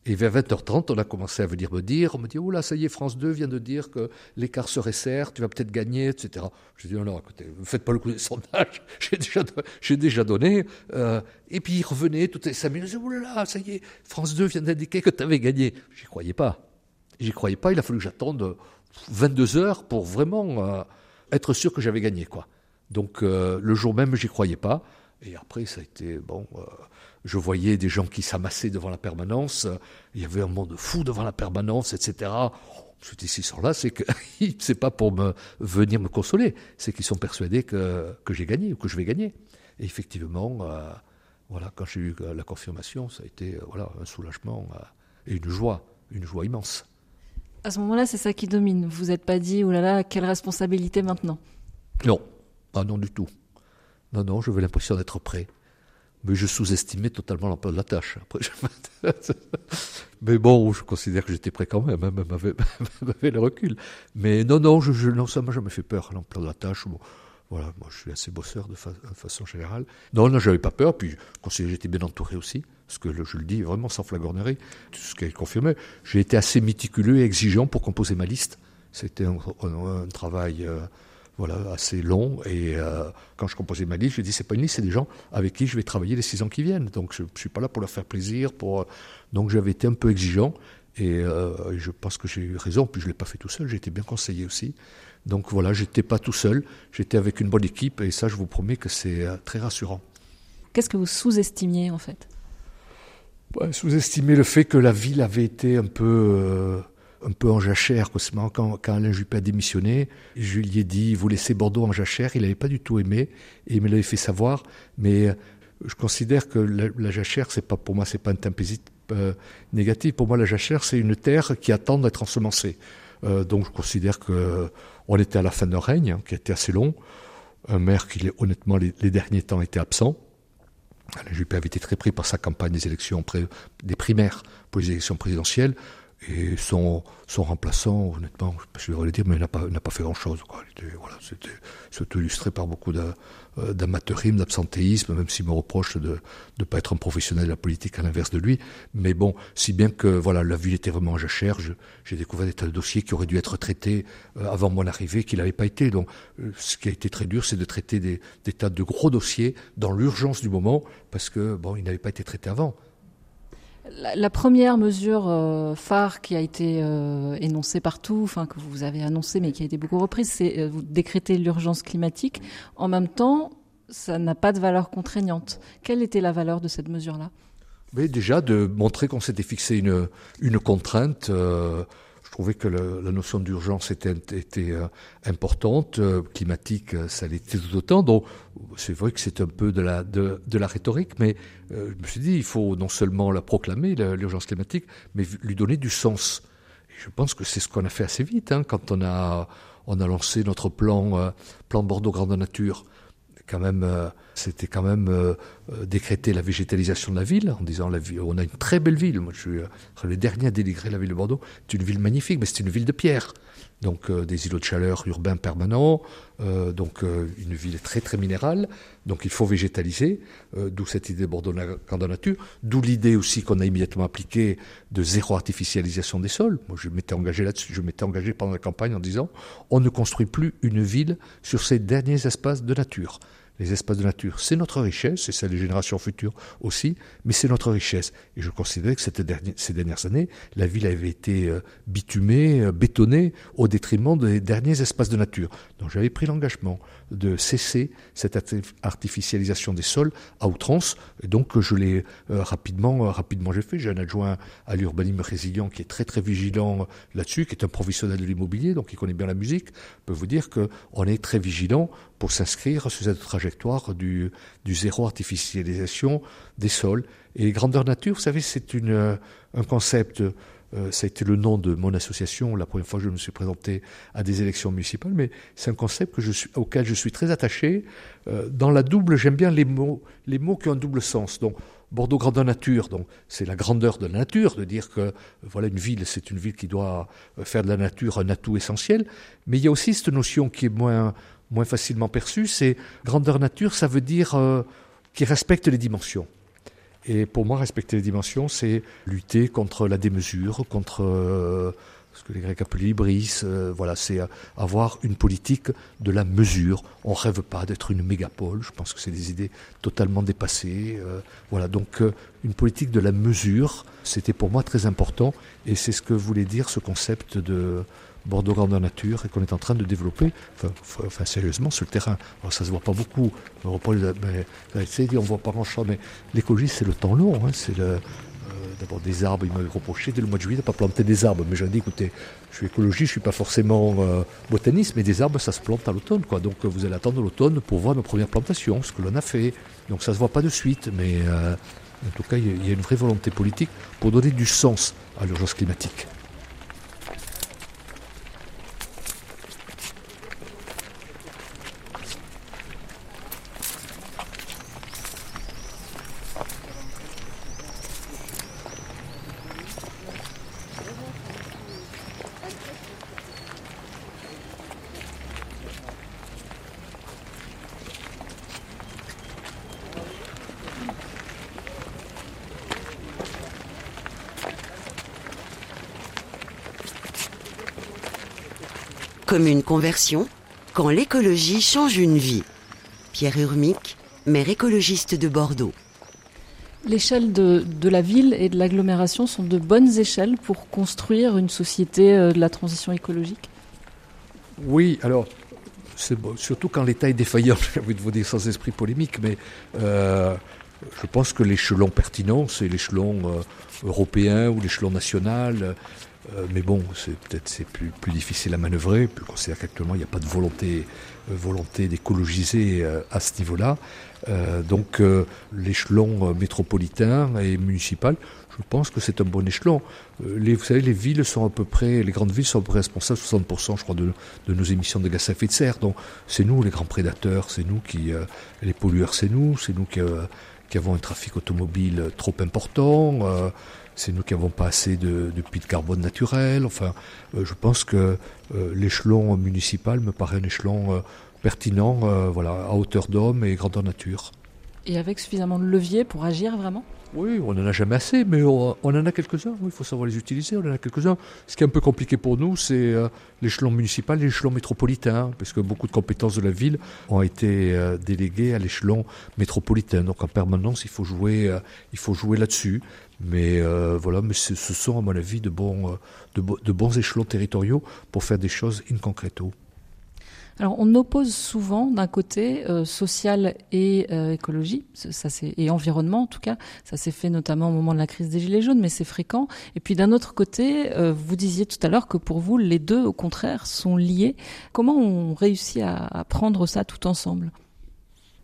Et vers 20h30, on a commencé à venir me dire, on me dit, oh ça y est, France 2 vient de dire que l'écart se resserre, tu vas peut-être gagner, etc. Je dis, non, non, écoutez, ne faites pas le coup des sondages, *laughs* j'ai déjà, déjà donné. Euh, et puis il revenait, tout les 5 minutes, oh là, ça y est, France 2 vient d'indiquer que tu avais gagné. J'y croyais pas. J'y croyais pas, il a fallu que j'attende 22 heures pour vraiment euh, être sûr que j'avais gagné, quoi. Donc euh, le jour même, j'y croyais pas. Et après, ça a été, bon, je voyais des gens qui s'amassaient devant la permanence, il y avait un monde fou devant la permanence, etc. Dit, s'ils sont là, c'est que *laughs* c'est pas pour me venir me consoler, c'est qu'ils sont persuadés que, que j'ai gagné ou que je vais gagner. Et effectivement, euh, voilà, quand j'ai eu la confirmation, ça a été euh, voilà, un soulagement euh, et une joie, une joie immense. À ce moment-là, c'est ça qui domine. Vous n'êtes pas dit, oh là là, quelle responsabilité maintenant? Non, ah non du tout. Non, non, j'avais l'impression d'être prêt mais je sous-estimais totalement l'ampleur de la tâche. mais bon, je considère que j'étais prêt quand même, hein, même avec, *laughs* le recul. Mais non, non, je, non ça m'a jamais fait peur, l'ampleur de la tâche. voilà, moi je suis assez bosseur de, façon générale. Non, non, j'avais pas peur, puis j'étais bien entouré aussi, parce que je le dis vraiment sans flagornerie, ce qui est confirmé. J'ai été assez méticuleux et exigeant pour composer ma liste. C'était un, travail... Euh, voilà, assez long. Et euh, quand je composais ma liste, je dis c'est pas une liste, c'est des gens avec qui je vais travailler les six ans qui viennent. Donc je, ne suis pas là pour leur faire plaisir. Pour donc j'avais été un peu exigeant et euh, je pense que j'ai eu raison. Puis je l'ai pas fait tout seul, j'ai été bien conseillé aussi. Donc voilà, j'étais pas tout seul, j'étais avec une bonne équipe et ça, je vous promets que c'est euh, très rassurant. Qu'est-ce que vous sous-estimiez en fait? Sous-estimer le fait que la ville avait été un peu un peu en jachère. Quand, quand Alain Juppé a démissionné, je lui dit, vous laissez Bordeaux en jachère. Il n'avait pas du tout aimé et il me l'avait fait savoir. Mais euh, je considère que la, jachère, c'est pas pour moi, c'est pas un thème euh, négatif. Pour moi, la jachère, c'est une terre qui attend d'être ensemencée. Euh, donc, je considère que on était à la fin d'un règne hein, qui était assez long. Un maire qui, honnêtement, les, derniers temps était absent. Alain Juppé avait été très pris par sa campagne des élections, des primaires pour les élections présidentielles. Et son, son remplaçant, honnêtement, je vais le dire, mais il n'a pas, pas fait grand-chose. Voilà, c'était surtout illustré par beaucoup euh, d'amateurisme, d'absentéisme, même s'il me reproche de ne pas être un professionnel de la politique à l'inverse de lui. Mais bon, si bien que voilà, la ville était vraiment en jachère, j'ai découvert des tas de dossiers qui auraient dû être traités euh, avant mon arrivée, qui n'avaient pas été. Donc, euh, ce qui a été très dur, c'est de traiter des, des tas de gros dossiers dans l'urgence du moment, parce que bon, ils n'avaient pas été traités avant. La, première mesure euh, phare qui a été euh, énoncée partout, enfin que vous avez annoncée mais qui a été beaucoup reprise, c'est euh, vous décréter l'urgence climatique. En même temps, ça n'a pas de valeur contraignante. Quelle était la valeur de cette mesure-là? Déjà de montrer qu'on s'était fixé une, contrainte trouvais que la notion d'urgence était, était euh, importante, euh, climatique, euh, ça l'était tout autant. Donc, c'est vrai que c'est un peu de la, de, de la rhétorique, mais je me suis dit, il faut non seulement la proclamer, l'urgence climatique, mais lui donner du sens. Et je pense que c'est ce qu'on a fait assez vite, hein, quand on a, on a lancé notre plan, plan Bordeaux Grande Nature euh, c'était quand même euh, euh, décréter la végétalisation de la ville en disant on a une très belle ville. Moi, je suis le dernier à délivrer la ville de Bordeaux. C'est une ville magnifique, mais c'est une ville de pierre donc des îlots de chaleur urbains permanents, donc une ville très très minérale, donc il faut végétaliser, d'où cette idée de Bordeaux grande nature, d'où l'idée aussi qu'on a immédiatement appliquée de zéro artificialisation des sols. Moi je m'étais engagé là-dessus, je m'étais engagé pendant la campagne en disant on ne construit plus une ville sur ces derniers espaces de nature les espaces de nature, c'est notre richesse, et c'est les générations futures aussi, mais c'est notre richesse. Et je considérais que ces dernières années, la ville avait été euh, bitumée, euh, bétonnée, au détriment des derniers espaces de nature. Donc j'avais pris l'engagement de cesser cette artificialisation des sols à outrance, et donc je l'ai euh, rapidement, rapidement j'ai fait. J'ai un adjoint à l'urbanisme résilient qui est très très vigilant là-dessus, qui est un professionnel de l'immobilier, donc qui connaît bien la musique. Je peux vous dire qu'on est très vigilant pour s'inscrire sur cette trajectoire du, du, zéro artificialisation des sols. Et grandeur nature, vous savez, c'est euh, un concept, euh, ça a été le nom de mon association la première fois que je me suis présenté à des élections municipales, mais c'est un concept auquel je suis très attaché. Euh, dans la double, j'aime bien les mots, les mots qui ont un double sens. Donc, Bordeaux grandeur nature, donc c'est la grandeur de la nature, de dire que voilà une ville, c'est une ville qui doit faire de la nature un atout essentiel. Mais il y a aussi cette notion qui est moins facilement perçu, c'est grandeur nature, ça veut dire euh, qu'il respecte les dimensions. Et pour moi, respecter les dimensions, c'est lutter contre la démesure, contre euh, ce que les Grecs appellent l'ibris. Euh, voilà, c'est avoir une politique de la mesure. On rêve pas d'être une mégapole. Je pense que c'est des idées totalement dépassées. voilà, donc une politique de la mesure, c'était pour moi très important. Et c'est ce que voulait dire ce concept de Bordeaux Grandeur Nature et qu'on est en train de développer, enfin, sérieusement, sur le terrain. Alors, ça se voit pas beaucoup. On ne voit pas grand-chose, mais l'écologie, c'est le temps long. Hein, c'est euh, d'abord des arbres, il m'a reproché dès le mois de juillet de ne pas planter des arbres. Mais j'ai dit, écoutez, je suis écologiste, je suis pas forcément euh, botaniste, mais des arbres, ça se plante à l'automne. quoi. Donc vous allez attendre l'automne pour voir nos premières plantations, ce que l'on a fait. Donc ça se voit pas de suite, mais euh, en tout cas, il y a une vraie volonté politique pour donner du sens à l'urgence climatique. Quand l'écologie change une vie. Pierre Urmic, maire écologiste de Bordeaux. L'échelle de, la ville et de l'agglomération sont de bonnes échelles pour construire une société euh, de la transition écologique? Oui, alors, c'est surtout quand l'État est défaillant, *laughs* j'ai envie de vous dire sans esprit polémique, mais euh, je pense que l'échelon pertinent, c'est l'échelon euh, européen ou l'échelon national. Euh, mais bon, c'est peut-être c'est plus, difficile à manœuvrer. Puis on considère qu'actuellement il n'y a pas de volonté, euh, volonté d'écologiser à ce niveau-là. donc l'échelon métropolitain et municipal, je pense que c'est un bon échelon. Vous savez, les villes sont à peu près, les grandes villes sont à peu près responsables 60%, je crois, de, de, nos émissions de gaz à effet de serre. Donc c'est nous les grands prédateurs, c'est nous qui, les pollueurs, c'est nous, c'est nous qui qui avons un trafic automobile trop important. Euh, c'est nous qui n'avons pas assez de, puits de carbone naturel. Enfin, euh, je pense que euh, l'échelon municipal me paraît un échelon pertinent, voilà, à hauteur d'homme et grandeur nature. Et avec suffisamment de levier pour agir vraiment? Oui, on n'en a jamais assez, mais on, en a quelques-uns. il faut savoir les utiliser. On en a quelques-uns. Ce qui est un peu compliqué pour nous, c'est euh, l'échelon municipal et l'échelon métropolitain, parce que beaucoup de compétences de la ville ont été euh, déléguées à l'échelon métropolitain. Donc en permanence, il faut jouer, euh, il faut jouer là-dessus. Mais voilà, mais ce sont à mon avis de bons, de, de bons échelons territoriaux pour faire des choses in concreto. Alors, on oppose souvent d'un côté euh, social et euh, écologie, ça c'est et environnement en tout cas. Ça s'est fait notamment au moment de la crise des gilets jaunes, mais c'est fréquent. Et puis d'un autre côté, euh, vous disiez tout à l'heure que pour vous, les deux, au contraire, sont liés. Comment on réussit à, prendre ça tout ensemble?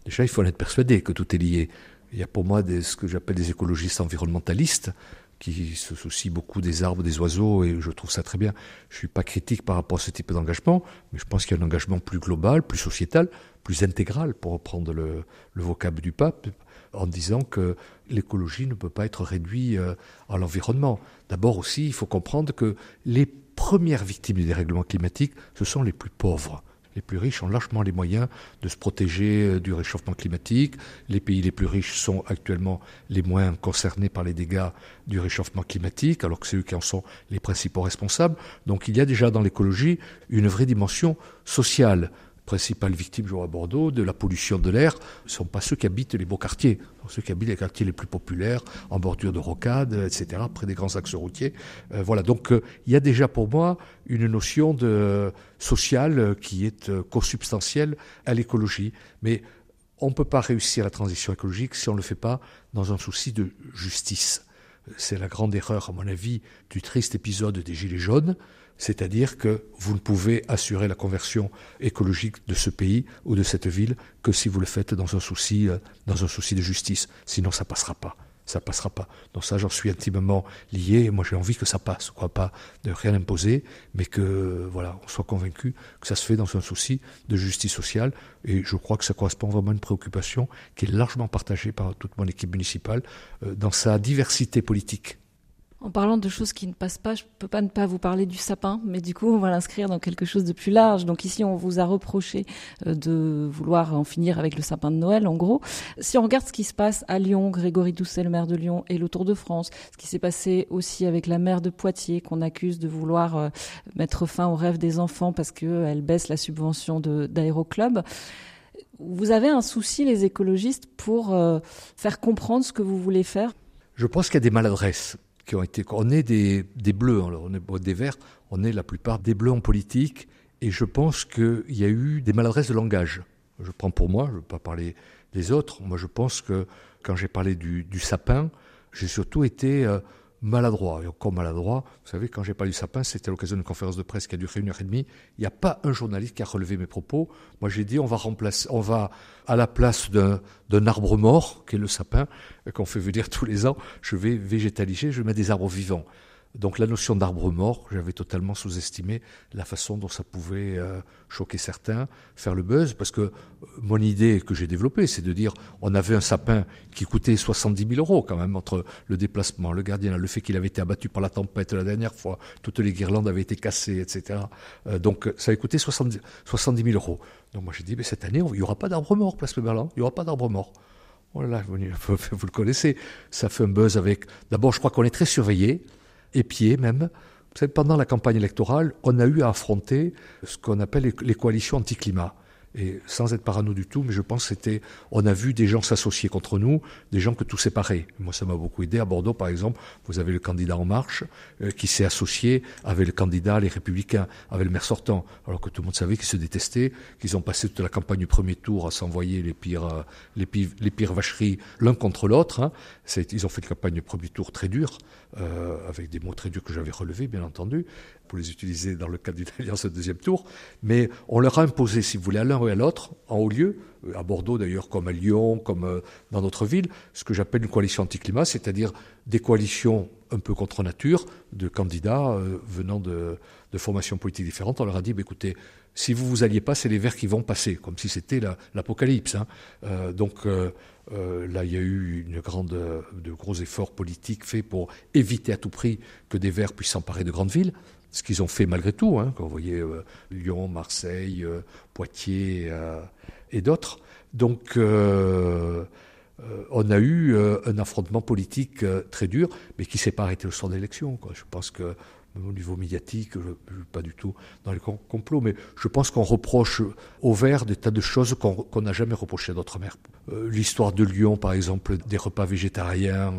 Déjà, il faut en être persuadé que tout est lié. Il y a pour moi ce que j'appelle des écologistes environnementalistes qui se soucie beaucoup des arbres, des oiseaux, et je trouve ça très bien. Je ne suis pas critique par rapport à ce type d'engagement, mais je pense qu'il y a un engagement plus global, plus sociétal, plus intégral, pour reprendre le, le vocable du pape, en disant que l'écologie ne peut pas être réduite euh, à l'environnement. D'abord aussi, il faut comprendre que les premières victimes du dérèglement climatique, ce sont les plus pauvres. Les plus riches ont largement les moyens de se protéger euh, du réchauffement climatique. Les pays les plus riches sont actuellement les moins concernés par les dégâts du réchauffement climatique, alors que c'est eux qui en sont les principaux responsables. Donc il y a déjà dans l'écologie une vraie dimension sociale principales victimes, je à Bordeaux, de la pollution de l'air ne sont pas ceux qui habitent les beaux quartiers, ceux qui habitent les quartiers les plus populaires, en bordure de rocades, etc., près des grands axes routiers. Euh, voilà, donc euh, il y a déjà pour moi une notion de sociale qui est euh, consubstantielle à l'écologie. Mais on ne peut pas réussir la transition écologique si on ne le fait pas dans un souci de justice. C'est la grande erreur, à mon avis, du triste épisode des Gilets jaunes c'est-à-dire que vous ne pouvez assurer la conversion écologique de ce pays ou de cette ville que si vous le faites dans un souci, euh, dans un souci de justice. Sinon, ça passera pas. Ça passera pas. Donc ça, j'en suis intimement lié. Moi, j'ai envie que ça passe. Quoi, pas de rien imposer, mais que voilà, on soit convaincu que ça se fait dans un souci de justice sociale. Et je crois que ça correspond vraiment à une préoccupation qui est largement partagée par toute mon équipe municipale euh, dans sa diversité politique. En parlant de choses qui ne passent pas, je ne peux pas ne pas vous parler du sapin, mais du coup, on va l'inscrire dans quelque chose de plus large. Donc ici, on vous a reproché euh, de vouloir en finir avec le sapin de Noël, en gros. Si on regarde ce qui se passe à Lyon, Grégory Doucet, le maire de Lyon, et le Tour de France, ce qui s'est passé aussi avec la maire de Poitiers, qu'on accuse de vouloir euh, mettre fin aux rêves des enfants parce qu'elle baisse la subvention d'Aéroclub. Vous avez un souci, les écologistes, pour euh, faire comprendre ce que vous voulez faire? Je pense qu'il y a des maladresses On est des, bleus, hein, on est des verts, on est la plupart des bleus en politique, et je pense qu'il y a eu des maladresses de langage. Je prends pour moi, je ne veux pas parler des autres. Moi, je pense que quand j'ai parlé du, du sapin, j'ai surtout été euh, maladroit, et encore maladroit. Vous savez, quand j'ai parlé du sapin, c'était à l'occasion d'une conférence de presse qui a duré une heure et demie. Il n'y a pas un journaliste qui a relevé mes propos. Moi, j'ai dit, on va remplacer, on va, à la place d'un arbre mort, qui est le sapin, qu'on fait venir tous les ans, je vais végétaliser, je vais mettre des arbres vivants. Donc la notion d'arbre mort, j'avais totalement sous-estimé la façon dont ça pouvait euh, choquer certains, faire le buzz, parce que euh, mon idée que j'ai développée, c'est de dire, on avait un sapin qui coûtait 70 000 euros quand même, entre le déplacement, le gardien, le fait qu'il avait été abattu par la tempête la dernière fois, toutes les guirlandes avaient été cassées, etc. Euh, donc ça avait coûté 70, 70 000 euros. Donc moi j'ai dit, mais cette année, il n'y aura pas d'arbre mort, place le Berlin, il n'y aura pas d'arbre mort. Voilà, vous le connaissez, ça fait un buzz avec... D'abord, je crois qu'on est très surveillé, épié même. Pendant la campagne électorale, on a eu à affronter ce qu'on appelle les coalitions anti-climat et sans être parano du tout, mais je pense que c'était, on a vu des gens s'associer contre nous, des gens que tout séparait. Moi, ça m'a beaucoup aidé. À Bordeaux, par exemple, vous avez le candidat En Marche euh, qui s'est associé avec le candidat Les Républicains, avec le maire sortant, alors que tout le monde savait qu'ils se détestaient, qu'ils ont passé toute la campagne du premier tour à s'envoyer les pires, euh, les pires, les pires vacheries l'un contre l'autre. Hein. Ils ont fait une campagne du premier tour très dure, euh, avec des mots très durs que j'avais relevés, bien entendu pour les utiliser dans le cadre d'une alliance au deuxième tour, mais on leur a imposé, si vous voulez, à l'un et à l'autre, en haut lieu, euh, à Bordeaux d'ailleurs, comme à Lyon, comme euh, dans notre ville, ce que j'appelle une coalition anti-climat, c'est-à-dire des coalitions un peu contre nature de candidats euh, venant de, formations politiques différentes. On leur a dit, bah, écoutez, si vous vous alliez pas, c'est les Verts qui vont passer, comme si c'était l'apocalypse. Hein. donc, là, il y a eu grande, de gros efforts politiques faits pour éviter à tout prix que des Verts puissent s'emparer de grandes villes ce qu'ils ont fait malgré tout, hein, quand vous voyez Lyon, Marseille, Poitiers et d'autres. Donc, euh, on a eu euh, un affrontement politique euh, très dur, mais qui s'est pas arrêté au soir d'élection. Je pense que au niveau médiatique, pas du tout dans les complots, mais je pense qu'on reproche au vert des tas de choses qu'on n'a jamais reproché à d'autres maires. L'histoire de Lyon, par exemple, des repas végétariens,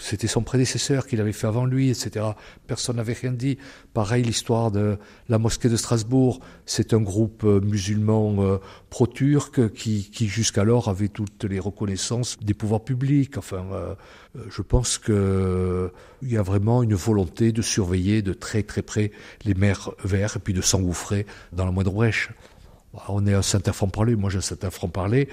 c'était son prédécesseur qui l'avait fait avant lui, etc. Personne n'avait rien dit. Pareil, l'histoire de la mosquée de Strasbourg, c'est un groupe euh, musulman euh, pro-turc qui, jusqu'alors avait toutes les reconnaissances des pouvoirs publics. Enfin, euh, je pense qu'il y a vraiment une volonté de surveiller de très très près les mers verts et puis de s'engouffrer dans la moindre brèche. On est à Saint-Enfant-Parler, moi j'ai Saint-Enfant-Parler.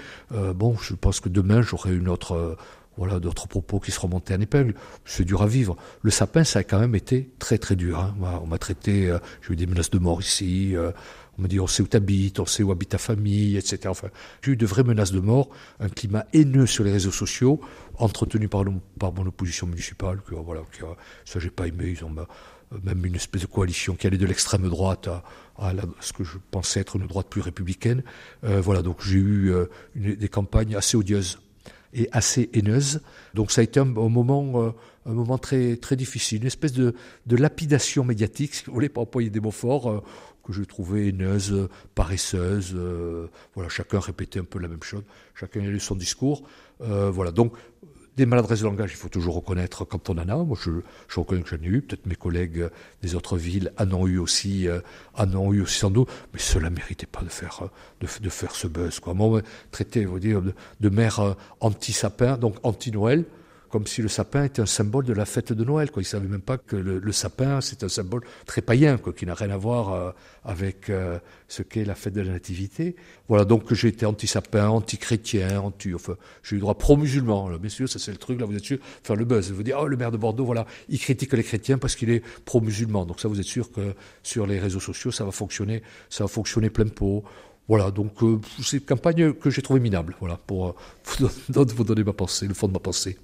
bon, je pense que demain j'aurai une autre voilà d'autres propos qui se remontaient en épingle. C'est dur à vivre. Le sapin, ça a quand même été très très dur. Hein. On m'a traité, euh, j'ai eu des menaces de mort ici. Euh, on m'a dit on sait où t'habites, on sait où habite ta famille, etc. Enfin, j'ai eu de vraies menaces de mort, un climat haineux sur les réseaux sociaux, entretenu par, mon opposition municipale. Que, voilà, que, ça j'ai pas aimé. Ils ont euh, même une espèce de coalition qui allait de l'extrême droite à, ce que je pensais être une droite plus républicaine. voilà, donc j'ai eu des campagnes assez odieuses et assez haineuse. Donc ça a été un, moment, euh, un moment très, très difficile, une espèce de, de lapidation médiatique, *laughs* si vous voulez, pas employer des mots forts, euh, que je trouvais haineuse, paresseuse. Euh, voilà, chacun répétait un peu la même chose, chacun a eu son discours. voilà, donc des maladresses de langage, il faut toujours reconnaître quand on en a. Moi, je, je reconnais que j'en ai eu. Peut-être mes collègues des autres villes en ont eu aussi, euh, en ont eu aussi sans doute. Mais cela ne méritait pas de faire, de, de, faire ce buzz. Quoi. Moi, traité, vous dire, de, maire euh, anti-sapin, donc anti-Noël comme si le sapin était un symbole de la fête de Noël. Quoi. Ils ne savaient même pas que le, sapin, c'est un symbole très païen, quoi, qui n'a rien à voir euh, avec euh, ce qu'est la fête de la Nativité. Voilà, donc j'ai été anti-sapin, anti-chrétien, anti, enfin, j'ai eu droit pro-musulman. Sûr, ça c'est le truc, là, vous êtes sûr, faire le buzz. Vous dire, oh, le maire de Bordeaux, voilà, il critique les chrétiens parce qu'il est pro-musulman. Donc ça, vous êtes sûr que sur les réseaux sociaux, ça va fonctionner, ça va fonctionner plein pot. Voilà, donc euh, c'est une campagne que j'ai trouvée minable, voilà, pour *laughs* vous donner ma pensée, le fond de ma pensée.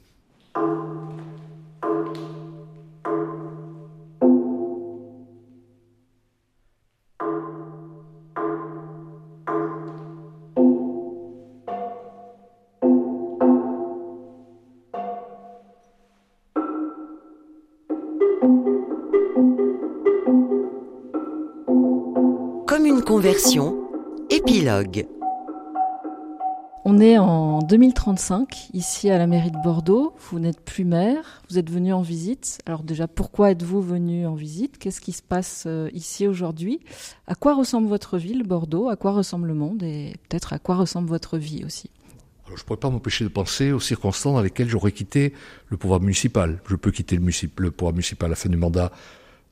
Comme une conversion, On est en 2035, ici à la mairie de Bordeaux. Vous n'êtes plus maire, vous êtes venu en visite. Alors déjà, pourquoi êtes-vous venu en visite? Qu'est-ce qui se passe euh, ici aujourd'hui? À quoi ressemble votre ville, Bordeaux? À quoi ressemble le monde? Et peut-être à quoi ressemble votre vie aussi? Je ne pourrais pas m'empêcher de penser aux circonstances dans lesquelles j'aurais quitté le pouvoir municipal. Je peux quitter le, pouvoir municipal à la fin du mandat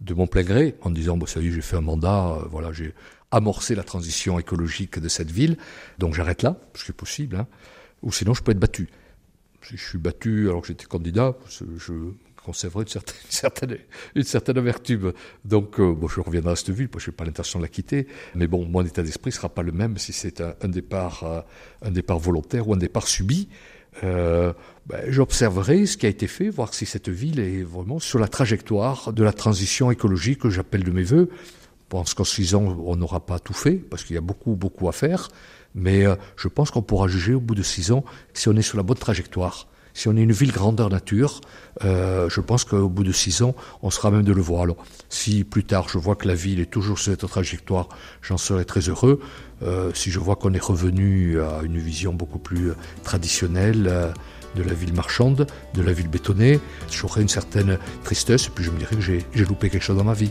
de mon plein gré, en disant, bon, ça y est, j'ai fait un mandat, euh, voilà, j'ai amorcer la transition écologique de cette ville. Donc j'arrête là, ce qui est possible. Hein. Ou sinon, je peux être battu. Si je suis battu alors que j'étais candidat, je conserverai une certaine, une certaine, une certaine amertume. Donc, euh, bon, je reviendrai à cette ville, parce que je n'ai pas l'intention de la quitter. Mais bon, mon état d'esprit ne sera pas le même si c'est un, départ, euh, un départ volontaire ou un départ subi. Euh, ben, j'observerai ce qui a été fait, voir si cette ville est vraiment sur la trajectoire de la transition écologique que j'appelle de mes voeux. Je pense qu'en six ans, on n'aura pas tout fait, parce qu'il y a beaucoup, beaucoup à faire. Mais euh, je pense qu'on pourra juger au bout de six ans si on est sur la bonne trajectoire. Si on est une ville grandeur nature, euh, je pense qu'au bout de six ans, on sera même de le voir. Alors, si plus tard je vois que la ville est toujours sur cette trajectoire, j'en serai très heureux. Euh, si je vois qu'on est revenu à une vision beaucoup plus traditionnelle de la ville marchande, de la ville bétonnée, j'aurai une certaine tristesse et puis je me dirai que j'ai loupé quelque chose dans ma vie.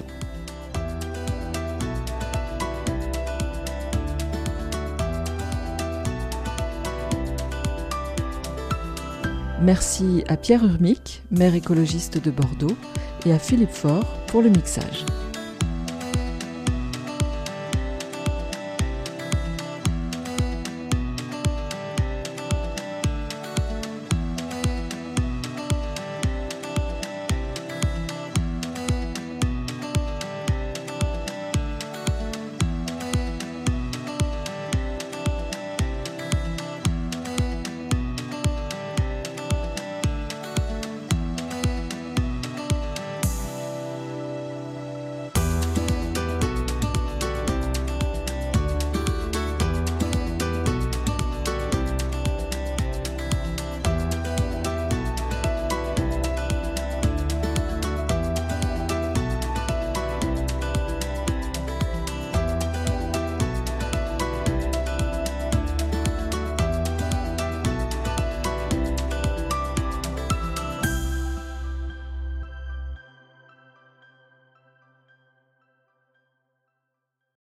Merci à Pierre Urmic, maire écologiste de Bordeaux, et à Philippe Faure pour le mixage.